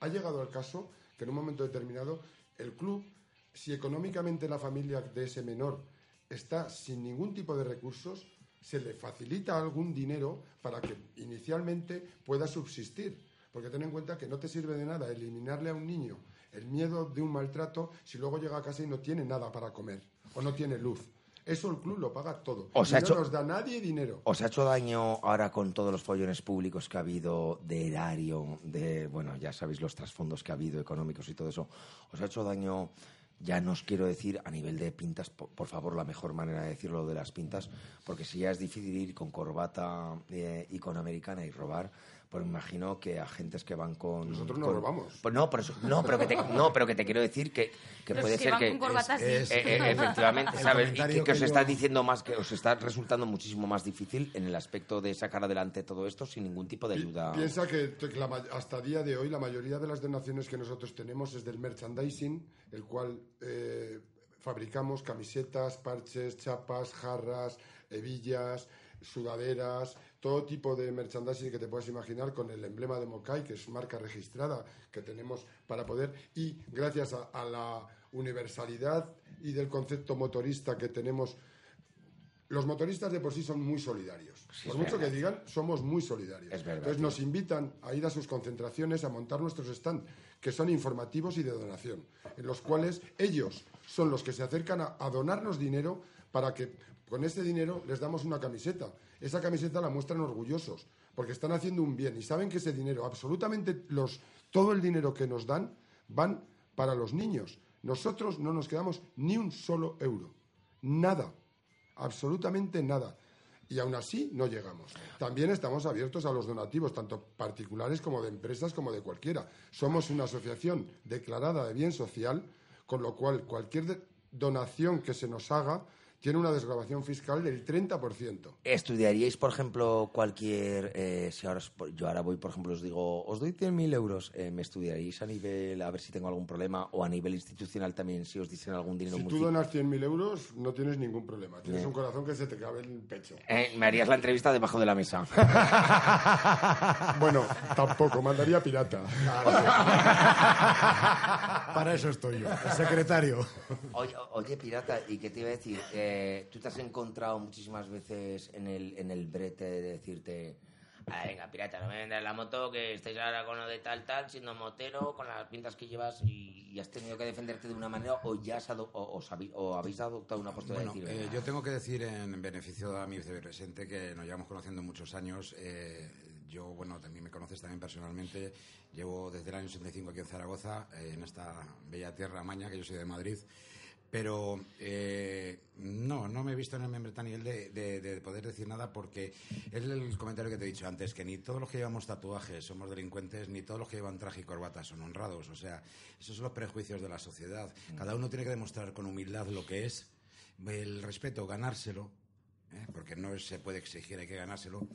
Ha llegado al caso que en un momento determinado el club, si económicamente la familia de ese menor está sin ningún tipo de recursos, se le facilita algún dinero para que inicialmente pueda subsistir. Porque ten en cuenta que no te sirve de nada eliminarle a un niño el miedo de un maltrato si luego llega a casa y no tiene nada para comer o no tiene luz. Eso el club lo paga todo. Os ha no hecho- nos da nadie dinero. ¿Os ha hecho daño ahora con todos los follones públicos que ha habido de erario, de, bueno, ya sabéis los trasfondos que ha habido económicos y todo eso? ¿Os ha hecho daño, ya no os quiero decir a nivel de pintas, por, favor, la mejor manera de decirlo de las pintas, porque si ya es difícil ir con corbata eh, y con americana y robar, pues me imagino que agentes que van con... Nosotros no con- robamos. Pues no, pero eso- no, pero que te, no, pero que te quiero decir que, que puede que ser van que... con corbata sí. Eh, eh, efectivamente, ¿sabes? Y que, que os está diciendo más, que os está resultando muchísimo más difícil en el aspecto de sacar adelante todo esto sin ningún tipo de ayuda. Piensa que que la ma- hasta día de hoy la mayoría de las donaciones que nosotros tenemos es del merchandising, el cual eh, fabricamos camisetas, parches, chapas, jarras, hebillas, sudaderas, todo tipo de merchandising que te puedas imaginar con el emblema de Mokai, que es marca registrada que tenemos para poder, y gracias a, a la universalidad y del concepto motorista que tenemos los motoristas de por sí son muy solidarios. Sí, por mucho verdad. que digan, somos muy solidarios. Verdad, Entonces nos invitan a ir a sus concentraciones, a montar nuestros stands, que son informativos y de donación, en los cuales ellos son los que se acercan a, donarnos dinero para que Con ese dinero les damos una camiseta. Esa camiseta la muestran orgullosos, porque están haciendo un bien y saben que ese dinero, absolutamente los, todo el dinero que nos dan, van para los niños. Nosotros no nos quedamos ni un solo euro. Nada. Absolutamente nada. Y aún así no llegamos. También estamos abiertos a los donativos, tanto particulares como de empresas, como de cualquiera. Somos una asociación declarada de bien social, con lo cual cualquier donación que se nos haga tiene una desgrabación fiscal del 30%. ¿Estudiaríais, por ejemplo, cualquier... eh, si ahora, os- yo ahora voy, por ejemplo, os digo, os doy 100.000 euros, eh, ¿me estudiaríais a nivel, a ver si tengo algún problema, o a nivel institucional también, si os dicen algún dinero Si tú fi- donas 100.000 euros, no tienes ningún problema. Tienes Bien. un corazón que se te cabe en el pecho. Eh, me harías la entrevista debajo de la mesa. Bueno, tampoco, mandaría pirata. Para eso estoy yo, el secretario. Oye, oye, pirata, ¿y qué te iba a decir? Eh, ¿Tú te has encontrado muchísimas veces en el, en el brete de decirte, "Ah, venga, pirata, no me vendas la moto, que estáis ahora con lo de tal, tal, siendo motero, con las pintas que llevas y, y has tenido que defenderte de una manera o ya has o, os habéis, o habéis adoptado una postura Bueno, de decir, eh, yo tengo que decir en beneficio a mi vicepresidente que nos llevamos conociendo muchos años. eh, yo, bueno, también me conoces también personalmente. Llevo desde el año 85 aquí en Zaragoza, eh, en esta bella tierra maña, que yo soy de Madrid. Pero eh, no, no me he visto en el membrete a nivel de, de- de poder decir nada porque es el comentario que te he dicho antes, que ni todos los que llevamos tatuajes somos delincuentes, ni todos los que llevan traje y corbata son honrados. O sea, esos son los prejuicios de la sociedad. Cada uno tiene que demostrar con humildad lo que es, el respeto, ganárselo, ¿eh? porque no se puede exigir, hay que ganárselo.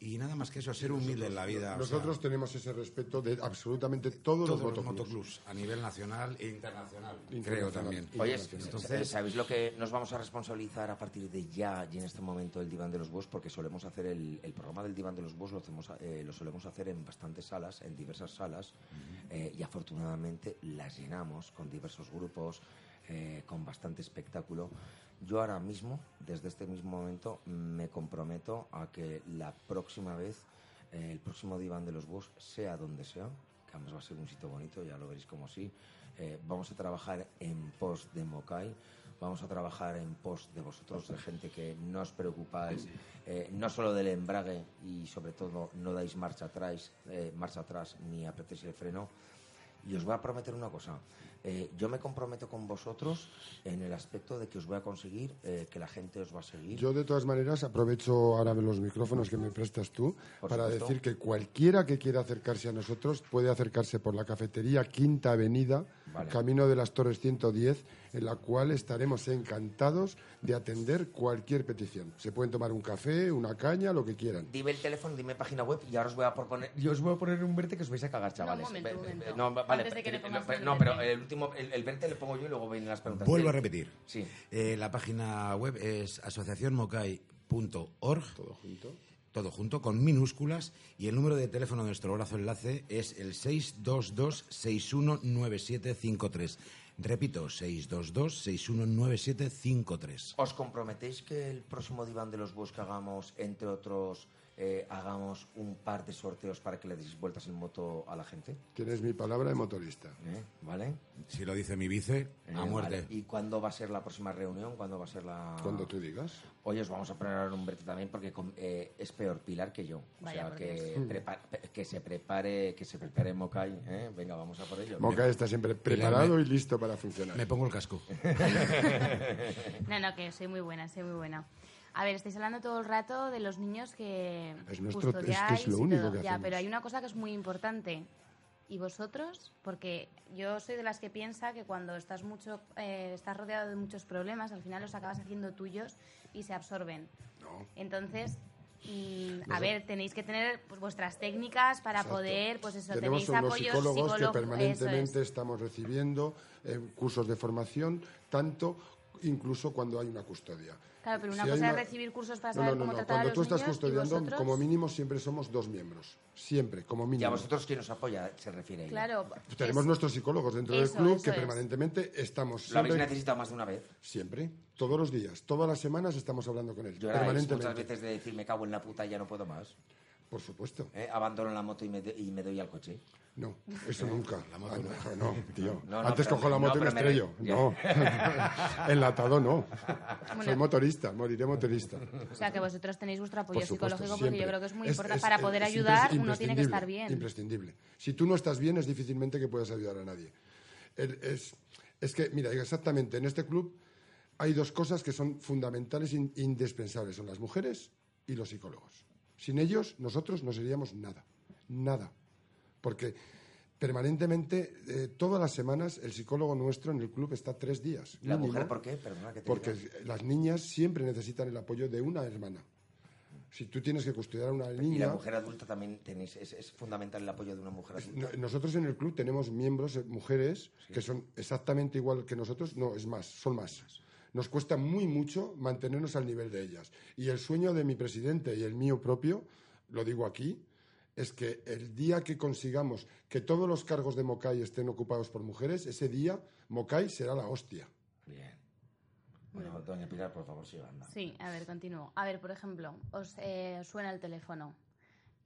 Y nada más que eso, ser humilde en la vida. o Nosotros sea, tenemos ese respeto de absolutamente todos, todos los los motoclubs. a nivel nacional e internacional, creo también. Oye, entonces ¿sabéis lo que nos vamos a responsabilizar a partir de ya y en este momento el Diván de los Búhos? Porque solemos hacer el, el programa del Diván de los Búhos, lo, hacemos, eh, lo solemos hacer en bastantes salas, en diversas salas, eh, y afortunadamente las llenamos con diversos grupos, eh, con bastante espectáculo. Yo ahora mismo, desde este mismo momento, me comprometo a que la próxima vez, eh, el próximo Diván de los Búhos, sea donde sea, que además va a ser un sitio bonito, ya lo veréis como sí, eh, vamos a trabajar en pos de Mokai, vamos a trabajar en pos de vosotros, de gente que no os preocupáis, eh, no solo del embrague y sobre todo no dais marcha atrás, eh, marcha atrás ni apretéis el freno. Y os voy a prometer una cosa. Eh, yo me comprometo con vosotros en el aspecto de que os voy a conseguir eh, que la gente os va a seguir. Yo, de todas maneras, aprovecho ahora los micrófonos que me prestas tú Por para supuesto. decir que cualquiera que quiera acercarse a nosotros puede acercarse por la cafetería Quinta Avenida, Vale. Camino de las Torres 110, en la cual estaremos encantados de atender cualquier petición. Se pueden tomar un café, una caña, lo que quieran. Dime el teléfono, dime página web y ahora os voy a proponer. Yo os voy a poner un verte que os vais a cagar, chavales. momento, Ve- un ve- momento. No, va- vale. Antes de que le no, pero- el no, el último, el, el verte le pongo yo y luego vienen las preguntas. Vuelvo a repetir. Sí. Eh, la página web es asociacionmocay.org. Todo junto. Todo junto, con minúsculas. Y el número de teléfono de nuestro brazo enlace es el 622-619753. Repito, 622-619753. ¿Os comprometéis que el próximo diván de los búhos que hagamos, entre otros, eh, hagamos un par de sorteos para que le deis vueltas en moto a la gente? Tienes mi palabra de motorista. ¿Eh? ¿Vale? Si lo dice mi vice, Eh, a muerte. vale. ¿Y cuándo va a ser la próxima reunión? ¿Cuándo va a ser la...? Cuando tú digas. Hoy os vamos a poner ahora un brete también porque eh, es peor Pilar que yo. O Vaya, sea, que, Dios. prepa- pe- que se prepare, que se prepare Mokai. ¿eh? Venga, vamos a por ello. Moca está siempre preparado y listo para funcionar. Me pongo el casco. No, no, que soy muy buena, soy muy buena. A ver, estáis hablando todo el rato de los niños que Es nuestro- es que es custodiáis lo único que Ya, pero hay una cosa que es muy importante. ¿Y vosotros? Porque yo soy de las que piensa que cuando estás mucho, eh, estás rodeado de muchos problemas, al final los acabas haciendo tuyos y se absorben. No. Entonces, mm, a ver, tenéis que tener pues, vuestras técnicas para Exacto. poder, pues eso, Tenemos tenéis apoyos psicólogos que psicólogo- permanentemente es. estamos recibiendo eh, cursos de formación, tanto incluso cuando hay una custodia. Claro, pero una Si cosa una- es recibir cursos para No, saber no, no, cómo no. tratar Cuando a tú los estás niños custodiando, vosotros... como mínimo siempre somos dos miembros. Siempre, como ¿Y a mínimo. vosotros quién os apoya? Se refiere ella. Claro, Tenemos es- nuestros psicólogos dentro Eso, del club que es. permanentemente estamos ¿Lo habéis necesitado más de una vez? siempre, todos los días, todas las semanas estamos hablando con él, permanentemente. muchas veces de decir me cago en la puta y ya no puedo más. Por supuesto. ¿Eh? Abandono la moto y me, y me doy al coche. No, eso nunca. La moto Ah, no. no, no, tío. No, no, Antes cojo la moto no, y me estrello. No. Enlatado no. Soy motorista, moriré motorista. O sea, que vosotros tenéis vuestro apoyo Por supuesto, psicológico porque yo creo que es muy Es- importante. es- Para poder es ayudar, uno tiene que estar bien. Imprescindible. Si tú no estás bien, es difícilmente que puedas ayudar a nadie. El- Es, es que, mira, exactamente, en este club hay dos cosas que son fundamentales e indispensables. Son las mujeres y los psicólogos. Sin ellos, nosotros no seríamos nada. Nada. Porque permanentemente, eh, todas las semanas, el psicólogo nuestro en el club está tres días. ¿La mínimo, mujer por qué? Perdona que te Porque diga. las niñas siempre necesitan el apoyo de una hermana. Si tú tienes que custodiar a una Y niña... la mujer adulta también tenéis, es, es fundamental el apoyo de una mujer adulta. No- Nosotros en el club tenemos miembros, eh, mujeres, que son exactamente igual que nosotros, no, es más, son más. Nos cuesta muy mucho mantenernos al nivel de ellas. Y el sueño de mi presidente y el mío propio, lo digo aquí, es que el día que consigamos que todos los cargos de Mocay estén ocupados por mujeres, ese día Mocay será la hostia. Bien. Bueno, doña Pilar, por favor, siga. anda. Sí, a ver, continúo. A ver, por ejemplo, os eh, suena el teléfono.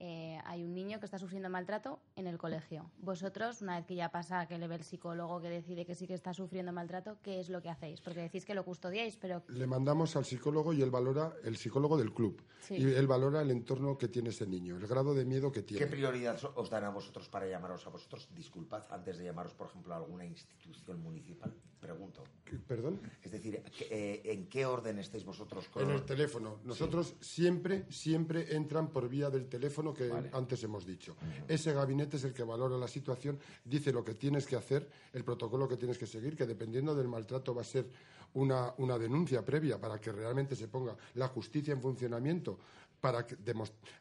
Eh, hay un niño que está sufriendo maltrato en el colegio. Vosotros, una vez que ya pasa, que le ve el psicólogo que decide que sí que está sufriendo maltrato, ¿qué es lo que hacéis? Porque decís que lo custodiáis, pero Le mandamos al psicólogo y él valora, el psicólogo del club, Sí. y él valora el entorno que tiene ese niño, el grado de miedo que tiene. ¿Qué prioridad os dan a vosotros para llamaros a vosotros? Disculpad, antes de llamaros, por ejemplo, a alguna institución municipal. Pregunto. ¿Perdón? Es decir, ¿qué- eh, ¿en qué orden estáis vosotros con En el teléfono. Nosotros siempre, siempre entran por vía del teléfono que antes hemos dicho. Ese gabinete es el que valora la situación, dice lo que tienes que hacer, el protocolo que tienes que seguir, que dependiendo del maltrato va a ser una, una denuncia previa para que realmente se ponga la justicia en funcionamiento. Para que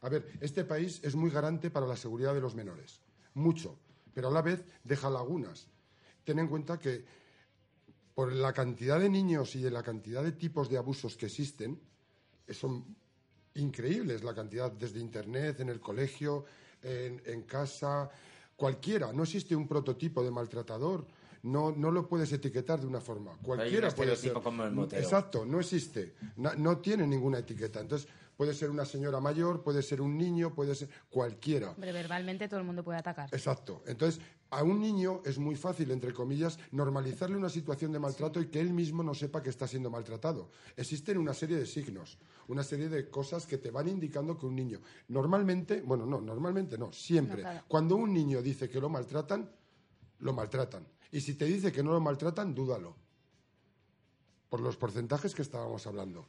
a ver, este país es muy garante para la seguridad de los menores. Mucho. Pero a la vez deja lagunas. Ten en cuenta que por la cantidad de niños y de la cantidad de tipos de abusos que existen, eh, son increíbles la cantidad desde internet, en el colegio, en, en casa, cualquiera. No existe un prototipo de maltratador. No, no lo puedes etiquetar de una forma. Cualquiera puede ser. como el motero. Exacto, no existe. No tiene ninguna etiqueta. Entonces, puede ser una señora mayor, puede ser un niño, puede ser cualquiera. hombre, verbalmente todo el mundo puede atacar. Exacto. Entonces, a un niño es muy fácil, entre comillas, normalizarle una situación de maltrato y que él mismo no sepa que está siendo maltratado. Existen una serie de signos, una serie de cosas que te van indicando que un niño, normalmente, bueno, no, normalmente no, siempre, No, claro. cuando un niño dice que lo maltratan, lo maltratan. Y si te dice que no lo maltratan, dúdalo. Por los porcentajes que estábamos hablando.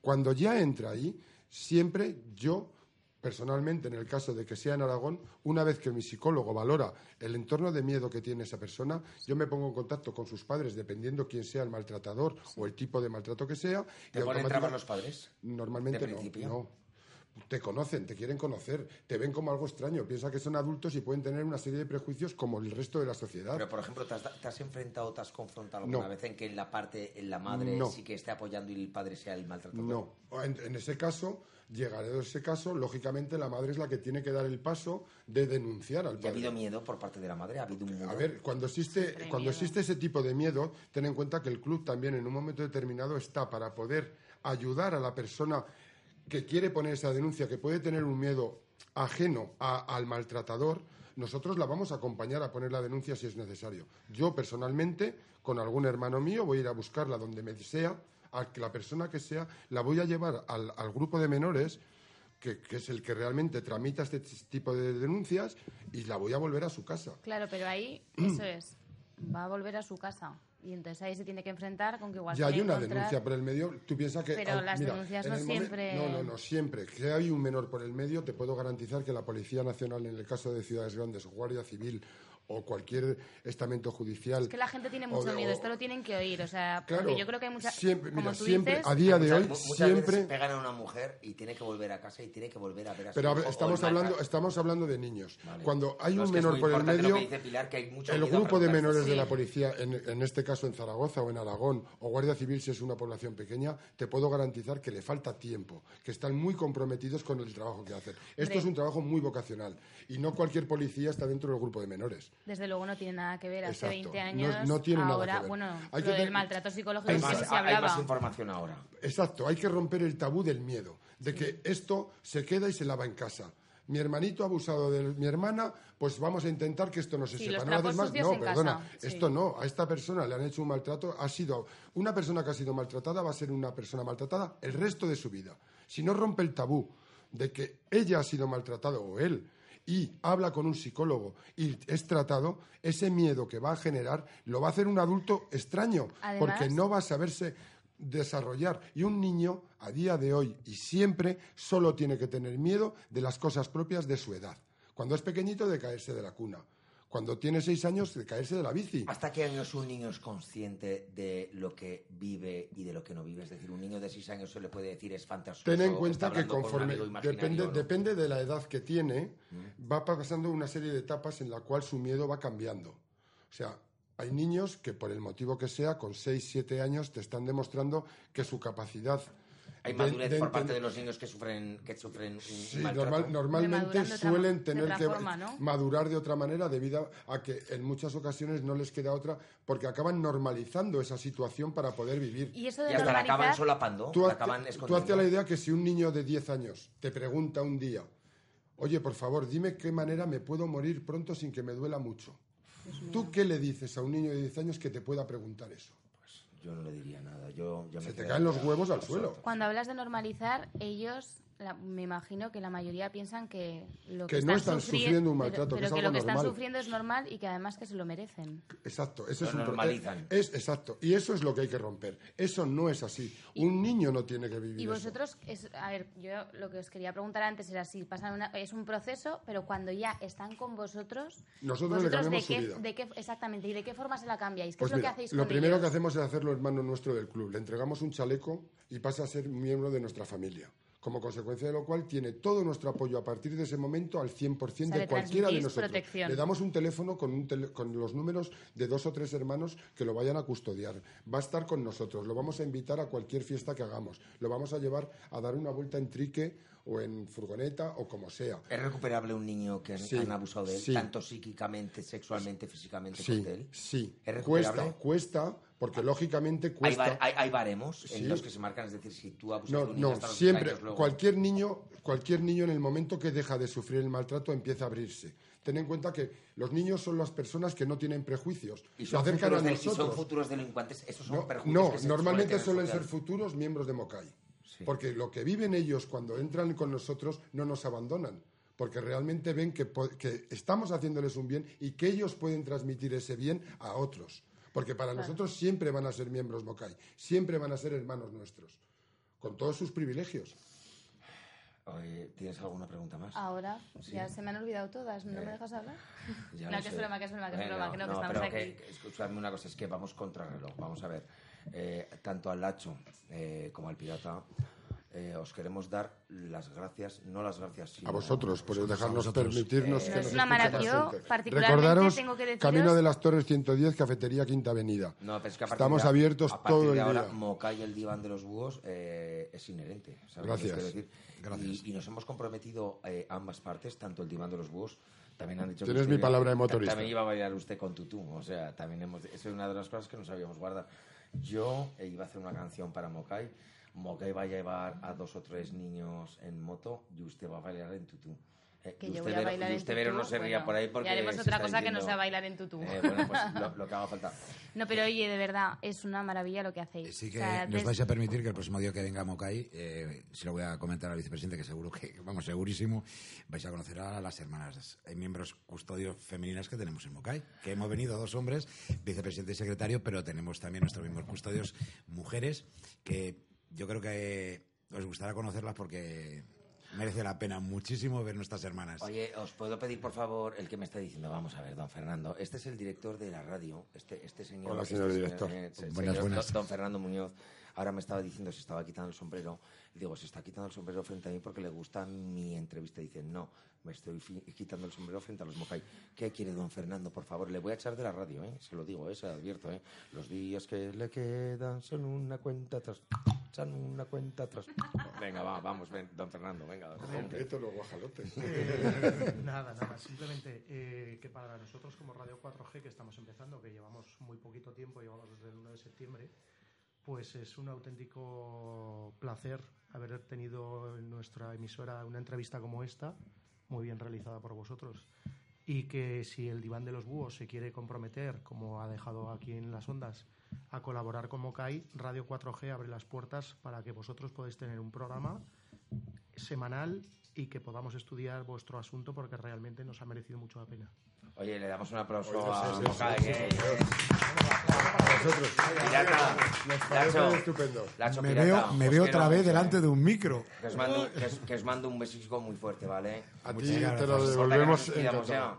Cuando ya entra ahí, siempre yo, personalmente, en el caso de que sea en Aragón, una vez que mi psicólogo valora el entorno de miedo que tiene esa persona, yo me pongo en contacto con sus padres, dependiendo quién sea el maltratador o el tipo de maltrato que sea. ¿Te y ponen trabas los padres? Normalmente ¿De no, no. Te conocen, te quieren conocer, te ven como algo extraño, piensa que son adultos y pueden tener una serie de prejuicios como el resto de la sociedad. Pero, por ejemplo, ¿te has, te has enfrentado, te has confrontado alguna No. vez en que en la parte, en la madre No. sí que esté apoyando y el padre sea el maltratador? No, en, en ese caso, llegaré a ese caso, lógicamente la madre es la que tiene que dar el paso de denunciar al ¿Y ha padre. habido miedo por parte de la madre? ¿Ha habido un miedo? A ver, cuando existe, Siempre cuando existe ese tipo de miedo, ten en cuenta que el club también en un momento determinado está para poder ayudar a la persona que quiere poner esa denuncia, que puede tener un miedo ajeno a- al maltratador, nosotros la vamos a acompañar a poner la denuncia si es necesario. Yo personalmente, con algún hermano mío, voy a ir a buscarla donde me sea, a que la persona que sea, la voy a llevar al, al grupo de menores, que, que es el que realmente tramita este tipo de denuncias, y la voy a volver a su casa. Claro, pero ahí, eso es, va a volver a su casa. Y entonces ahí se tiene que enfrentar con que igual Ya se hay una encontrar- denuncia por el medio. Tú piensas que. Pero ah, las mira, denuncias en no siempre- No, no, no, siempre. Que hay un menor por el medio, te puedo garantizar que la Policía Nacional, en el caso de ciudades grandes, o Guardia Civil o cualquier estamento judicial. Es que la gente tiene mucho de- miedo, o- esto lo tienen que oír. O sea, Claro, porque yo creo que hay muchas. siempre- como mira, tú siempre, dices, a día de Muchas- hoy, muchas siempre. veces pegan a una mujer y tiene que volver a casa y tiene que volver a ver a su Pero hijo estamos hablando, estamos hablando de niños. Vale. Cuando hay No, un menor por el medio, lo que dice Pilar, que hay mucho el grupo de menores de la policía, en, en este caso en Zaragoza o en Aragón, o Guardia Civil si es una población pequeña, te puedo garantizar que le falta tiempo, que están muy comprometidos con el trabajo que hacen. Esto es un trabajo muy vocacional y no cualquier policía está dentro del grupo de menores. Desde luego no tiene nada que ver. Hace Exacto. 20 No- años, no tiene nada ahora, que ver. bueno, Hay lo que del tener- maltrato psicológico Hay más, se hay hablaba. más información ahora. Exacto, hay que romper el tabú del miedo, de que esto se queda y se lava en casa. mi hermanito ha abusado de mi hermana, pues vamos a intentar que esto no se Sí, sepa. los No No, en perdona, casa, sí. esto no. A esta persona le han hecho un maltrato. Ha sido una persona que ha sido maltratada va a ser una persona maltratada el resto de su vida. Si no rompe el tabú de que ella ha sido maltratada o él y habla con un psicólogo y es tratado, ese miedo que va a generar lo va a hacer un adulto extraño, Además- porque no va a saberse desarrollar. Y un niño, a día de hoy y siempre, solo tiene que tener miedo de las cosas propias de su edad. Cuando es pequeñito, de caerse de la cuna. Cuando tiene seis años, de caerse de la bici. ¿Hasta qué años un niño es consciente de lo que vive y de lo que no vive? Es decir, un niño de seis años se le puede decir es fantasioso. Ten en cuenta que con conforme depende, ¿no? depende de la edad que tiene, va pasando una serie de etapas en la cual su miedo va cambiando. O sea, hay niños que por el motivo que sea, con 6, 7 años, te están demostrando que su capacidad... Hay de- madurez de por parte de los niños que sufren, que sufren un Sí, normal- normalmente suelen tener que forma, ¿no? madurar de otra manera debido a que en muchas ocasiones no les queda otra porque acaban normalizando esa situación para poder vivir. Y eso de Y hasta la acaban solapando, Tú la acaban tú hazte la idea que si un niño de 10 años te pregunta un día, oye, por favor, dime qué manera me puedo morir pronto sin que me duela mucho. ¿Tú qué le dices a un niño de 10 años que te pueda preguntar eso? Yo no le diría nada. Yo, yo me Se te quedaría- caen los huevos al suelo. Cuando hablas de normalizar, ellos, la- me imagino que la mayoría piensan que lo que, Que no están están sufri- sufriendo un pero- maltrato, que pero es que algo lo que están normal. sufriendo es normal y que además que se lo merecen. Exacto, ese Lo es un normalizan. Es exacto, y eso es lo que hay que romper. Eso no es así. Un niño no tiene que vivir Y eso. vosotros, es, a ver, yo lo que os quería preguntar antes era si pasan una- es un proceso, pero cuando ya están con vosotros, Nosotros le vosotros cambiamos de su qué, vida. de qué- exactamente, y de qué forma se la cambiáis, qué Pues es lo mira, que hacéis lo con primero ellos? que hacemos es hacerlo hermano nuestro del club. Le entregamos un chaleco y pasa a ser miembro de nuestra familia. Como consecuencia de lo cual tiene todo nuestro apoyo a partir de ese momento al 100% O sea, de cualquiera de nosotros. protección. Le damos un teléfono con, un tele- con los números de dos o tres hermanos que lo vayan a custodiar. Va a estar con nosotros. Lo vamos a invitar a cualquier fiesta que hagamos. Lo vamos a llevar a dar una vuelta en trique o en furgoneta o como sea. ¿Es recuperable un niño que han, Sí, han abusado de él, sí. tanto psíquicamente, sexualmente, físicamente Sí, con él? sí. ¿Es cuesta, porque lógicamente cuesta. hay- hay baremos Sí. en los que se marcan, es decir, si tú abusas No, de un niño no, siempre, 10 años, luego- cualquier niño, cualquier niño en el momento que deja de sufrir el maltrato empieza a abrirse. Ten en cuenta que los niños son las personas que no tienen prejuicios. y se acercan a de- y son nosotros. futuros delincuentes, esos son No, perjuicios no, que se normalmente suelen ser futuros miembros de Mocay. Porque lo que viven ellos cuando entran con nosotros no nos abandonan. Porque realmente ven que, que estamos haciéndoles un bien y que ellos pueden transmitir ese bien a otros. Porque para Claro. nosotros siempre van a ser miembros Mocay, siempre van a ser hermanos nuestros, con todos sus privilegios. Oye, ¿Tienes alguna pregunta más? Ahora, Sí. ya se me han olvidado todas, ¿no Eh, me dejas hablar? Ya no, que es broma, que es broma, que es broma, que no, que no, estamos pero aquí. que- escúchame una cosa, es que vamos contra reloj. Vamos a ver, eh, tanto al Lacho eh, como al Pirata, eh, os queremos dar las gracias, no las gracias, sino A vosotros por dejarnos vosotros. permitirnos Eh, que Es nos una escuche más maravilla, Recordaros, tengo que deciros- Camino de las Torres 110, Cafetería Quinta Avenida. No, pero es que a Estamos de- abiertos a partir todo de el ahora, día. Mocay, el diván de los búhos, eh, es inherente. ¿sabes que Gracias. quiero decir? Gracias. Y, y nos hemos comprometido eh, ambas partes, tanto el diván de los búhos, también han dicho que Tienes usted- mi palabra de ta- motorista. También iba a bailar usted con tutú, o sea, también hemos, eso es una de las cosas que nos habíamos guardado. Yo eh, iba a hacer una canción para Mocay, Mocay va a llevar a dos o tres niños en moto y usted va a bailar en tutú. Eh, Que y yo usted voy a bailar y en tutú, no se ría bueno, por ahí porque ya haremos otra está cosa que no sea bailar en tutú. Eh, bueno, pues lo, lo que haga falta. No, pero oye, de verdad, es una maravilla lo que hacéis. Sí que O sea, nos des- vais a permitir que el próximo día que venga a Mocay, eh, se lo voy a comentar al vicepresidente, que seguro que, vamos, segurísimo, vais a conocer a las hermanas, hay miembros custodios femeninas que tenemos en Mocay, que hemos venido dos hombres, vicepresidente y secretario, pero tenemos también nuestros miembros custodios mujeres, que yo creo que os gustará conocerlas porque merece la pena muchísimo ver nuestras hermanas. Oye, os puedo pedir por favor el que me está diciendo, vamos a ver, don Fernando, este es el director de la radio, este, este señor. Hola, este señor director. eh, se- Buenas, señor buenas. Don, don Fernando Muñoz, ahora me estaba diciendo si estaba quitando el sombrero. Digo, se está quitando el sombrero frente a mí porque le gusta mi entrevista. Dice, no, me estoy quitando el sombrero frente a los Mocay. ¿Qué quiere don Fernando, por favor? Le voy a echar de la radio, ¿eh? Se lo digo, ¿eh? Se lo advierto, ¿eh? Los días que le quedan son una cuenta atrás. Son una cuenta atrás. Venga, va, vamos, ven, don Fernando, venga. Esto los guajalotes. Nada, nada, simplemente eh, que para nosotros como Radio 4G, que estamos empezando, que llevamos muy poquito tiempo, llevamos desde el 1 de septiembre, pues es un auténtico placer haber tenido en nuestra emisora una entrevista como esta, muy bien realizada por vosotros. Y que si el diván de los búhos se quiere comprometer, como ha dejado aquí en las ondas, a colaborar con Mocai, Radio 4G abre las puertas para que vosotros podáis tener un programa semanal y que podamos estudiar vuestro asunto porque realmente nos ha merecido mucho la pena. Oye, le damos un aplauso Oye, a sí, Mocai, sí. Pirata, Lacho, estupendo. Lacho, Me pirata, veo, me os veo otra vez delante de un micro. Que os mando, que os, que os mando un besico muy fuerte, ¿vale? A ti te lo ¿Os importa que devolvemos?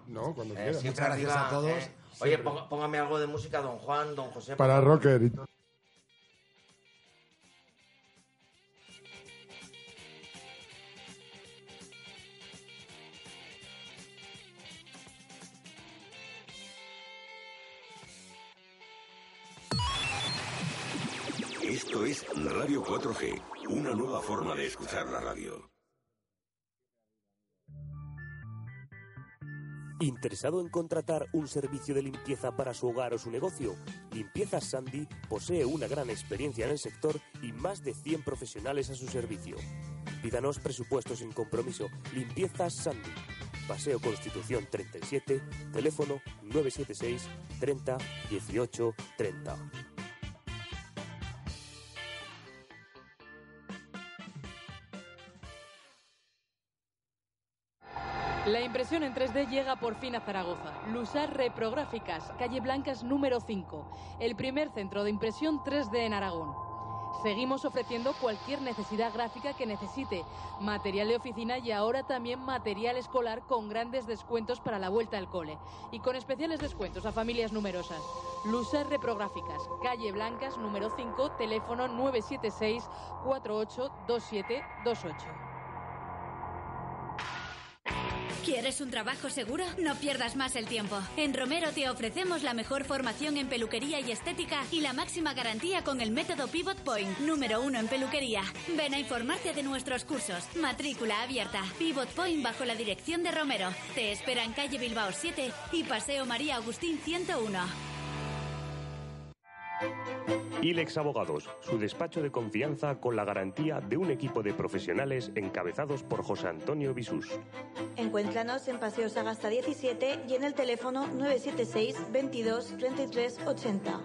No, cuando Eh, quieras. siempre Muchas gracias a todos. ¿eh? Oye, póngame algo de música, don Juan, don José. Para rocker es Radio 4G, una nueva forma de escuchar la radio. ¿Interesado en contratar un servicio de limpieza para su hogar o su negocio? Limpiezas Sandy posee una gran experiencia en el sector y más de 100 profesionales a su servicio. Pídanos presupuesto sin compromiso. Limpiezas Sandy. Paseo Constitución 37, teléfono 976 30 18 30. Impresión en 3D llega por fin a Zaragoza. Lusar Reprográficas, calle Blancas número 5, el primer centro de impresión 3D en Aragón. Seguimos ofreciendo cualquier necesidad gráfica que necesite, material de oficina y ahora también material escolar con grandes descuentos para la vuelta al cole y con especiales descuentos a familias numerosas. Lusar Reprográficas, calle Blancas número 5, teléfono 976 482728. ¿Quieres un trabajo seguro? No pierdas más el tiempo. En Romero te ofrecemos la mejor formación en peluquería y estética y la máxima garantía con el método Pivot Point, número uno en peluquería. Ven a informarte de nuestros cursos. Matrícula abierta. Pivot Point bajo la dirección de Romero. Te espera en calle Bilbao 7 y Paseo María Agustín 101. Ilex Abogados, su despacho de confianza con la garantía de un equipo de profesionales encabezados por José Antonio Bisús. Encuéntranos en Paseo Sagasta 17 y en el teléfono 976 22 33 80.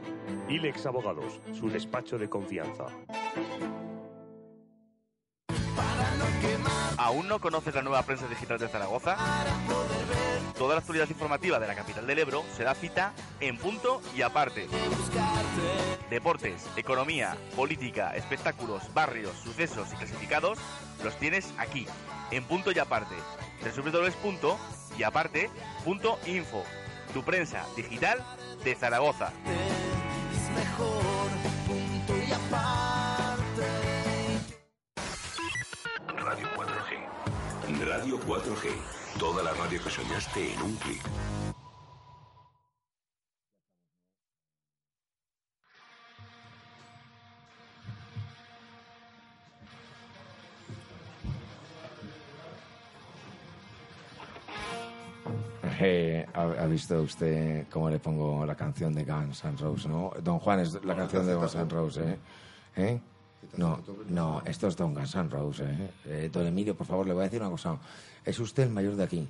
Ilex Abogados, su despacho de confianza. ¿Aún no conoces la nueva prensa digital de Zaragoza? Toda la actualidad informativa de la capital del Ebro se da cita en punto y aparte. Deportes, economía, política, espectáculos, barrios, sucesos y clasificados los tienes aquí, en punto y aparte. www.yaparte.info Tu prensa digital de Zaragoza. Radio 4G. Radio 4G. Toda la radio que soñaste en un clic. ¿Ha, visto usted cómo le pongo la canción de Guns N' Roses, no? Don Juan es la canción de Guns N' Roses, ¿eh? ¿Eh? No, no, esto es Don Guns N' Roses, ¿eh? Eh, Don Emilio, por favor, le voy a decir una cosa. Es usted el mayor de aquí.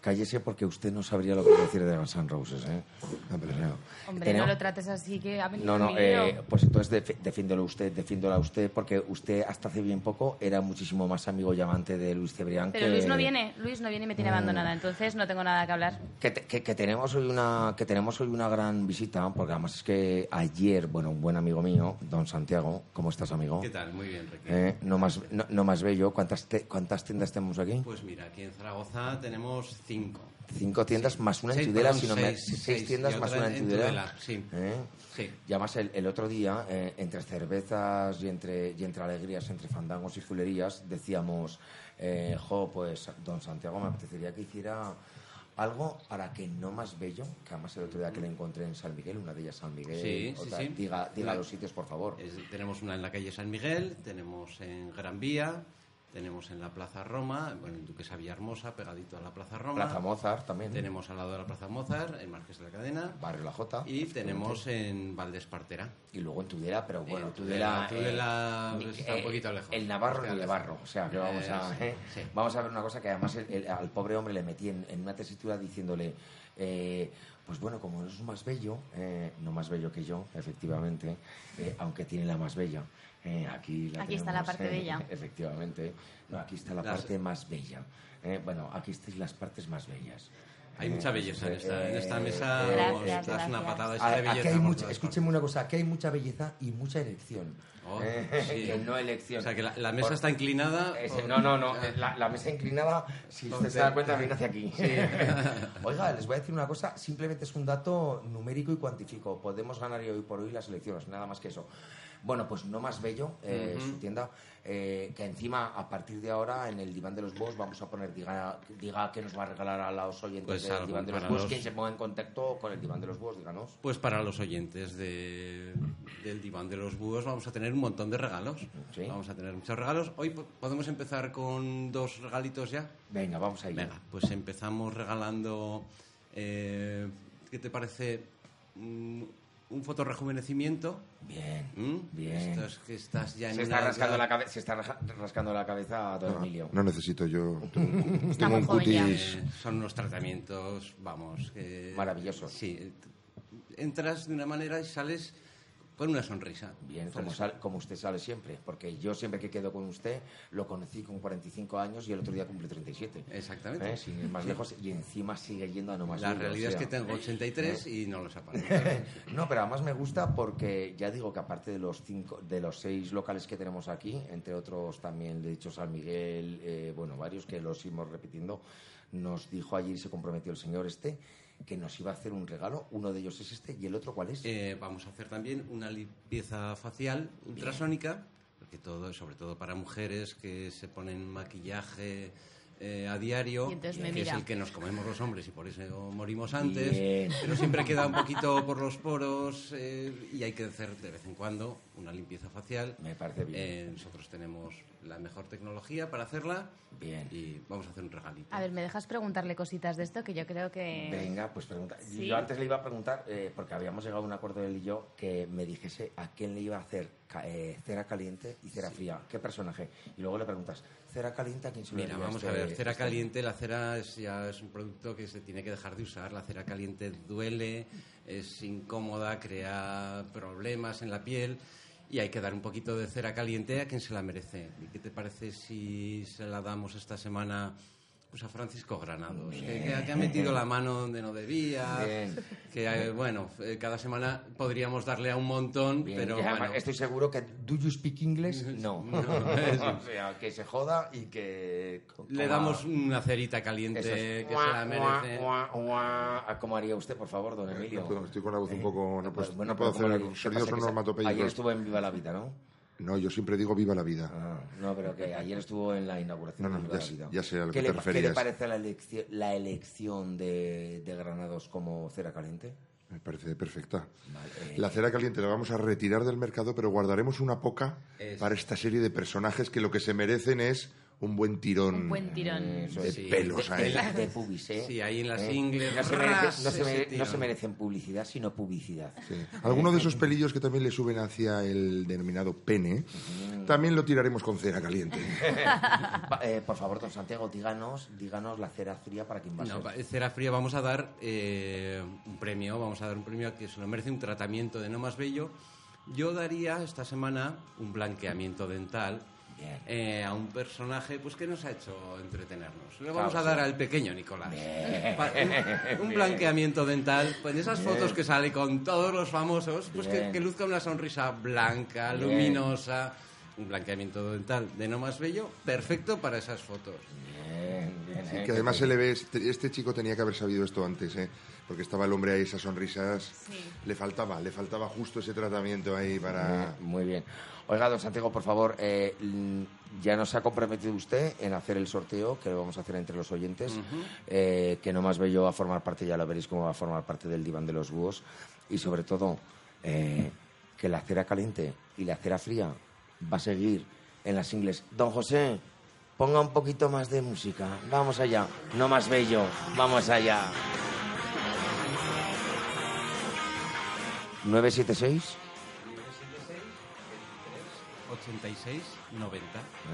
Cállese porque usted no sabría lo que decir de Guns N' Roses, ¿eh? Hombre, Tenemos- no lo trates así que ha venido No, no, eh, pues entonces defi- defiéndolo usted, defiéndola usted, porque usted hasta hace bien poco era muchísimo más amigo y amante de Luis Cebrián Pero que... Luis no viene, Luis no viene y me tiene Mm. abandonada, entonces no tengo nada que hablar. Que, te- que- que tenemos hoy una que tenemos hoy una gran visita porque además es que ayer bueno un buen amigo mío don Santiago cómo estás amigo ¿Qué tal? Muy bien, Ricky. Eh, no más no, no más bello cuántas te- cuántas tiendas tenemos aquí Pues mira, aquí en Zaragoza tenemos cinco. cinco tiendas más una en Tudela si no me- seis, seis tiendas más una en en Tudela, Tudela, sí. ¿Eh? Sí. y además el, el otro día eh, entre cervezas y entre y entre alegrías entre fandangos y fulerías decíamos eh, jo pues don Santiago me apetecería que hiciera algo para que no más bello, que además el otro día que le encontré en San Miguel, una de ellas San Miguel, Sí, sí, otra- sí. diga, diga los sitios por favor. Es- tenemos una en la calle San Miguel, tenemos en Gran Vía, Tenemos en la Plaza Roma, bueno, en Duquesa Villahermosa, pegadito a la Plaza Roma. Plaza Mozart también. Tenemos al lado de la Plaza Mozart, en Marqués de la Cadena. Barrio La Jota. Y tenemos en Valdespartera. Y luego en Tudela, pero bueno, Eh, Tudela... Tudela, eh, está un poquito lejos. El Navarro de lejos. barro. O sea, que vamos a... Eh, eh, sí, sí. Vamos a ver una cosa que además el- el- al pobre hombre le metí en, en una tesitura diciéndole... eh, pues bueno, como es más bello, eh, no más bello que yo, efectivamente, eh, aunque tiene la más bella. Eh, aquí la Aquí está la tenemos, parte eh, bella. Efectivamente. No, aquí está la Las- parte más bella. Eh, bueno, aquí estáis las partes más bellas. Hay Eh, mucha belleza en esta, en esta mesa. eh, os Gracias, das una patada de aquí belleza. hay mucha, escúcheme una cosa, aquí hay mucha belleza y mucha elección. Oh, Eh, sí. que no elección. O sea, que la, la mesa Por- está inclinada. Ese- por- no, no, no. eh, La, la mesa inclinada, si usted se da cuenta, viene hacia aquí. Oiga, les voy a decir una cosa. Simplemente es un dato numérico y cuantifico. Podemos ganar hoy por hoy las elecciones, nada más que eso. Bueno, pues no más bello, eh, su tienda, eh, que encima, a partir de ahora, en el diván de los búhos, vamos a poner, diga, diga que nos va a regalar a los oyentes Pues del algo diván de los búhos. los- Quien se ponga en contacto con el diván de los búhos, díganos. Pues para los oyentes de- del diván de los búhos vamos a tener un montón de regalos. Vamos a tener muchos regalos. Hoy po- podemos empezar con dos regalitos ya. Venga, vamos a ir. Venga, pues empezamos regalando. eh, ¿Qué te parece? Mm, un fotorrejuvenecimiento. Bien, bien. Estás, que estás ya en Se una está, rascando edad- la cabe- se está rascando la cabeza a don Emilio. No necesito yo. Tengo un cutis. Eh, son unos tratamientos, vamos, que... Maravillosos. Sí. Entras de una manera y sales con una sonrisa. Bien, como, sal- como usted sale siempre, porque yo siempre que quedo con usted lo conocí con 45 años y el otro día cumple 37. Exactamente. ¿Eh? Sin ir más lejos y encima sigue yendo a no más La o realidad es que tengo 83 ¿eh? y no los aparece. no, pero además me gusta porque ya digo que aparte de los cinco, de los seis locales que tenemos aquí, entre otros también le he dicho San Miguel, eh, bueno, varios que los íbamos repitiendo, nos dijo ayer y se comprometió el señor este que nos iba a hacer un regalo. Uno de ellos es este y el otro cuál es. Eh, vamos a hacer también una limpieza facial ultrasónica, porque todo, sobre todo para mujeres que se ponen maquillaje eh, a diario, que es el que nos comemos los hombres y por eso morimos antes, Bien. pero siempre queda un poquito por los poros eh, y hay que hacer de vez en cuando una limpieza facial. Me parece bien. Eh, nosotros tenemos la mejor tecnología para hacerla Bien. y vamos a hacer un regalito. A ver, ¿me dejas preguntarle cositas de esto? Que yo creo que... Venga, pues pregunta. Sí. Yo antes le iba a preguntar, eh, porque habíamos llegado a un acuerdo él y yo, que me dijese a quién le iba a hacer ca- eh, cera caliente y cera fría. ¿Qué personaje? Y luego le preguntas, ¿cera caliente a quién se Mira, vamos este- a ver, cera este? caliente, la cera es, ya es un producto que se tiene que dejar de usar. La cera caliente duele, es incómoda, crea problemas en la piel y hay que dar un poquito de cera caliente a quien se la merece. ¿Y qué te parece si se la damos esta semana pues a Francisco Granados? Que, que- que ha metido la mano donde no debía. Bien. Que, eh, bueno, eh, cada semana podríamos darle a un montón, Bien, pero además bueno. Estoy seguro que ¿do you speak English? No. No, o sea, que se joda y que... Le damos una cerita caliente es. que se la merece. Guau. ¿Cómo haría usted, por favor, don Emilio? Estoy- Estoy con la voz un poco. No, puedo- Bueno, no puedo pero ¿cómo hacer sonidos onomatopéyicos. Ayer estuvo en Viva la Vida, ¿no? No, yo siempre digo viva la vida. Ah, no, pero que ayer estuvo en la inauguración No, no, ya sé- ya sé a lo ¿Qué que le, te ¿Qué le referías. parece la elección, la elección de, de Granados como cera caliente? Me parece perfecta. Vale, eh, La cera caliente la vamos a retirar del mercado, pero guardaremos una poca para esta serie de personajes que lo que se merecen es un buen tirón. Un buen tirón. Eso de es. pelos de, ahí. de- de pubis, ¿eh? Sí, ahí en las ¿Eh? ingles, No se, merece- no, se mere- no se merecen publicidad, sino publicidad. Sí. Alguno de esos pelillos que también le suben hacia el denominado pene, también lo tiraremos con cera caliente. Eh, por favor, don Santiago, díganos, díganos la cera fría para quien va a No, cera fría vamos a dar eh, un premio, vamos a dar un premio que se lo merece un tratamiento de no más bello. Yo daría esta semana un blanqueamiento dental Bien. eh, a un personaje pues que nos ha hecho entretenernos. Le vamos a dar al pequeño Nicolás. Bien. Un, blanqueamiento dental, pues esas Bien. fotos que sale con todos los famosos, pues que, que luzca una sonrisa blanca, luminosa. Un blanqueamiento dental de no más bello, perfecto para esas fotos. Bien, bien, eh, que además se le ve, este, este chico tenía que haber sabido esto antes, ¿eh? porque estaba el hombre ahí, esas sonrisas, le faltaba, le faltaba justo ese tratamiento ahí para... Muy bien. Oiga, don Santiago, por favor, eh, ya nos ha comprometido usted en hacer el sorteo que lo vamos a hacer entre los oyentes, eh, que no más bello va a formar parte, ya lo veréis cómo va a formar parte del diván de los búhos, y sobre todo eh, que la cera caliente y la cera fría va a seguir en las ingles. Don José, ponga un poquito más de música. Vamos allá. No más bello. Vamos allá. 976 86 90.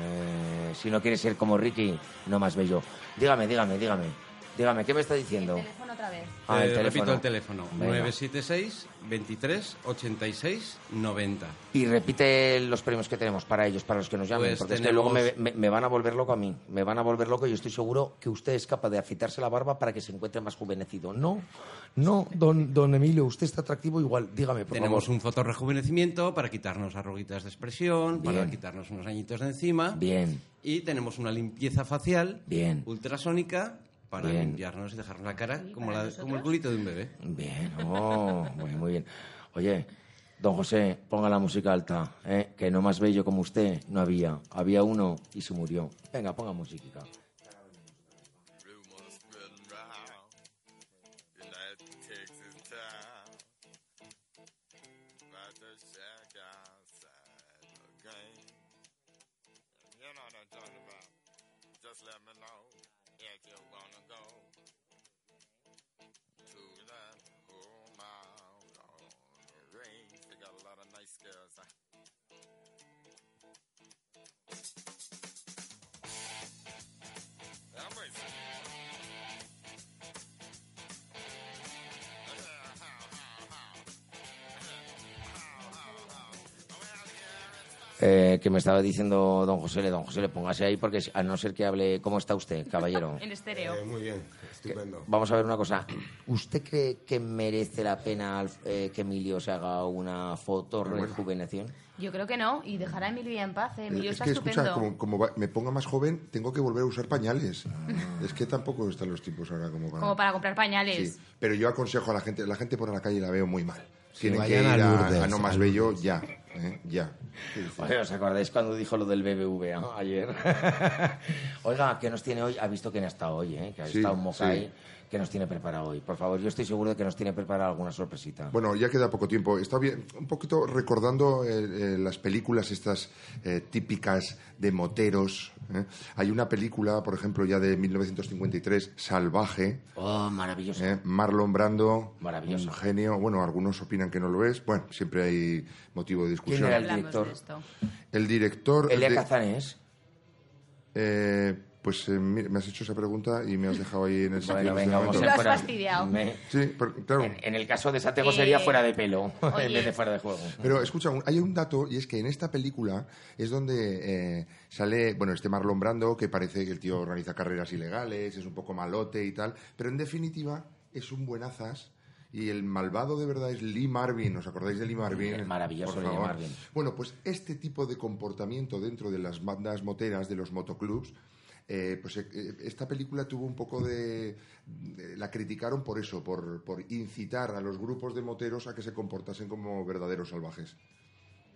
Eh, si no quieres ser como Ricky, no más bello. Dígame, dígame, dígame. Dígame, ¿qué me está diciendo? Otra vez. Ah, el Eh, teléfono. Repito el teléfono. Venga. 976 23 86 90. Y repite los premios que tenemos para ellos, para los que nos llamen, Pues porque es que luego me, tenemos- me- me van a volver loco a mí. Me van a volver loco y yo estoy seguro que usted es capaz de afeitarse la barba para que se encuentre más juvenecido. No, no, don, don Emilio, usted está atractivo igual. Dígame, por Tenemos favor. un fotorrejuvenecimiento para quitarnos arruguitas de expresión, para quitarnos unos añitos de encima. Bien. Y tenemos una limpieza facial Bien. ultrasónica para Bien. limpiarnos y dejarnos la cara como, la- como el culito de un bebé. Bien, oh, muy, muy bien. Oye, don José, ponga la música alta, ¿eh? que no más bello como usted no había. Había uno y se murió. Venga, ponga música. Eh, que me estaba diciendo don José, don José, le póngase ahí porque a no ser que hable, ¿cómo está usted, caballero? En estéreo. Eh, muy bien, estupendo. Vamos a ver una cosa. ¿Usted cree que merece la pena eh, que Emilio se haga una foto rejuveneción? Yo creo que no, y dejará a Emilio en paz. ¿eh? Emilio es está que, estupendo. escucha, como, como va- me ponga más joven, tengo que volver a usar pañales. Es que tampoco están los tipos ahora como para... Como para comprar pañales. Sí, pero yo aconsejo a la gente, la gente por la calle la veo muy mal. Tienen que ir a a, Lourdes, a no más a bello ya, ¿eh? ya. Oye, ¿Os acordáis cuando dijo lo del BBVA ayer? Oiga, ¿qué nos tiene hoy? Ha visto quién ha estado hoy, ¿eh? Que ha Sí, estado Mokai. sí. ¿Qué nos tiene preparado hoy? Por favor, yo estoy seguro de que nos tiene preparado alguna sorpresita. Bueno, ya queda poco tiempo. Está bien, un poquito recordando eh, eh, las películas estas eh, típicas de moteros. ¿Eh? Hay una película, por ejemplo, ya de 1953, Salvaje. Oh, maravilloso. ¿eh? Marlon Brando, Maravilloso. un genio. Bueno, algunos opinan que no lo es. Bueno, siempre hay motivo de discusión. ¿Quién era el director? El director... Elia de- Kazanés. Eh, pues eh, mira, me has hecho esa pregunta y me has dejado ahí en el sitio. Bueno, en venga, vamos momento. Lo has fuera. fastidiado. Me- Sí, pero, claro. En, en el caso de Satego Eh, sería fuera de pelo, en vez de fuera de juego. Pero escucha, un- hay un dato y es que en esta película es donde eh, sale, bueno, este Marlon Brando que parece que el tío organiza carreras ilegales, es un poco malote y tal, pero en definitiva es un buenazas y el malvado de verdad es Lee Marvin. ¿Os acordáis de Lee Marvin? El maravilloso Lee. Marvin. Bueno, pues este tipo de comportamiento dentro de las bandas moteras, de los motoclubs, eh, pues eh, esta película tuvo un poco de, de- la criticaron por eso, por, por incitar a los grupos de moteros a que se comportasen como verdaderos salvajes.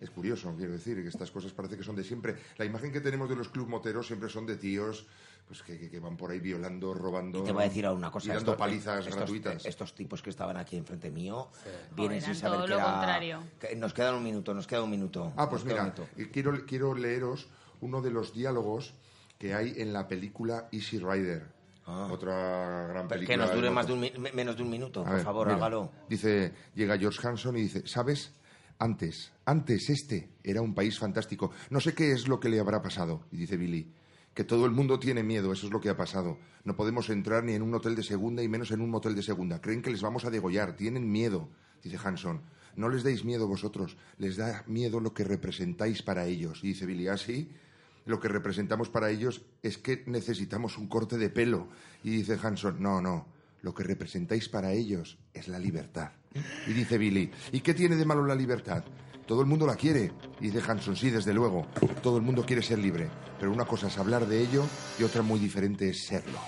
Es curioso, quiero decir, que estas cosas parece que son de siempre. La imagen que tenemos de los club moteros siempre son de tíos pues que, que- que van por ahí violando, robando. Y te voy a decir ahora una cosa. Y dando estos- palizas estos, gratuitas. Estos tipos que estaban aquí enfrente mío vienen sin saber todo que lo era- contrario. Nos queda un minuto, nos queda un minuto. Ah, pues mira, eh, quiero, quiero leeros uno de los diálogos que hay en la película Easy Rider. Ah. Otra gran película. Que nos dure más de un, menos de un minuto, A por ver, favor, mira, hágalo. Dice, llega George Hanson y dice, ¿sabes? Antes, antes este era un país fantástico. No sé qué es lo que le habrá pasado. Y dice Billy, que todo el mundo tiene miedo, eso es lo que ha pasado. No podemos entrar ni en un hotel de segunda y menos en un motel de segunda. Creen que les vamos a degollar, tienen miedo. Dice Hanson, no les deis miedo vosotros, les da miedo lo que representáis para ellos. Y dice Billy, ¿ah, sí? Lo que representamos para ellos es que necesitamos un corte de pelo. Y dice Hanson, no, no, lo que representáis para ellos es la libertad. Y dice Billy, ¿y qué tiene de malo la libertad? Todo el mundo la quiere. Y dice Hanson, sí, desde luego, todo el mundo quiere ser libre. Pero una cosa es hablar de ello y otra muy diferente es serlo.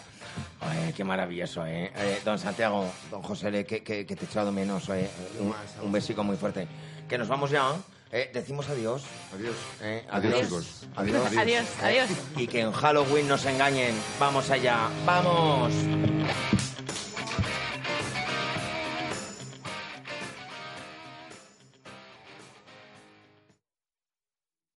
Ay, qué maravilloso, ¿eh? Eh, Don Santiago, don José, que, que- que te he echado menos, ¿eh? Un, un besico muy fuerte. Que nos vamos ya, ¿eh? Decimos adiós. Adiós. ¿eh? Adiós, Adiós. chicos. Adiós. Adiós, adiós. Y que en Halloween nos engañen. Vamos allá, vamos.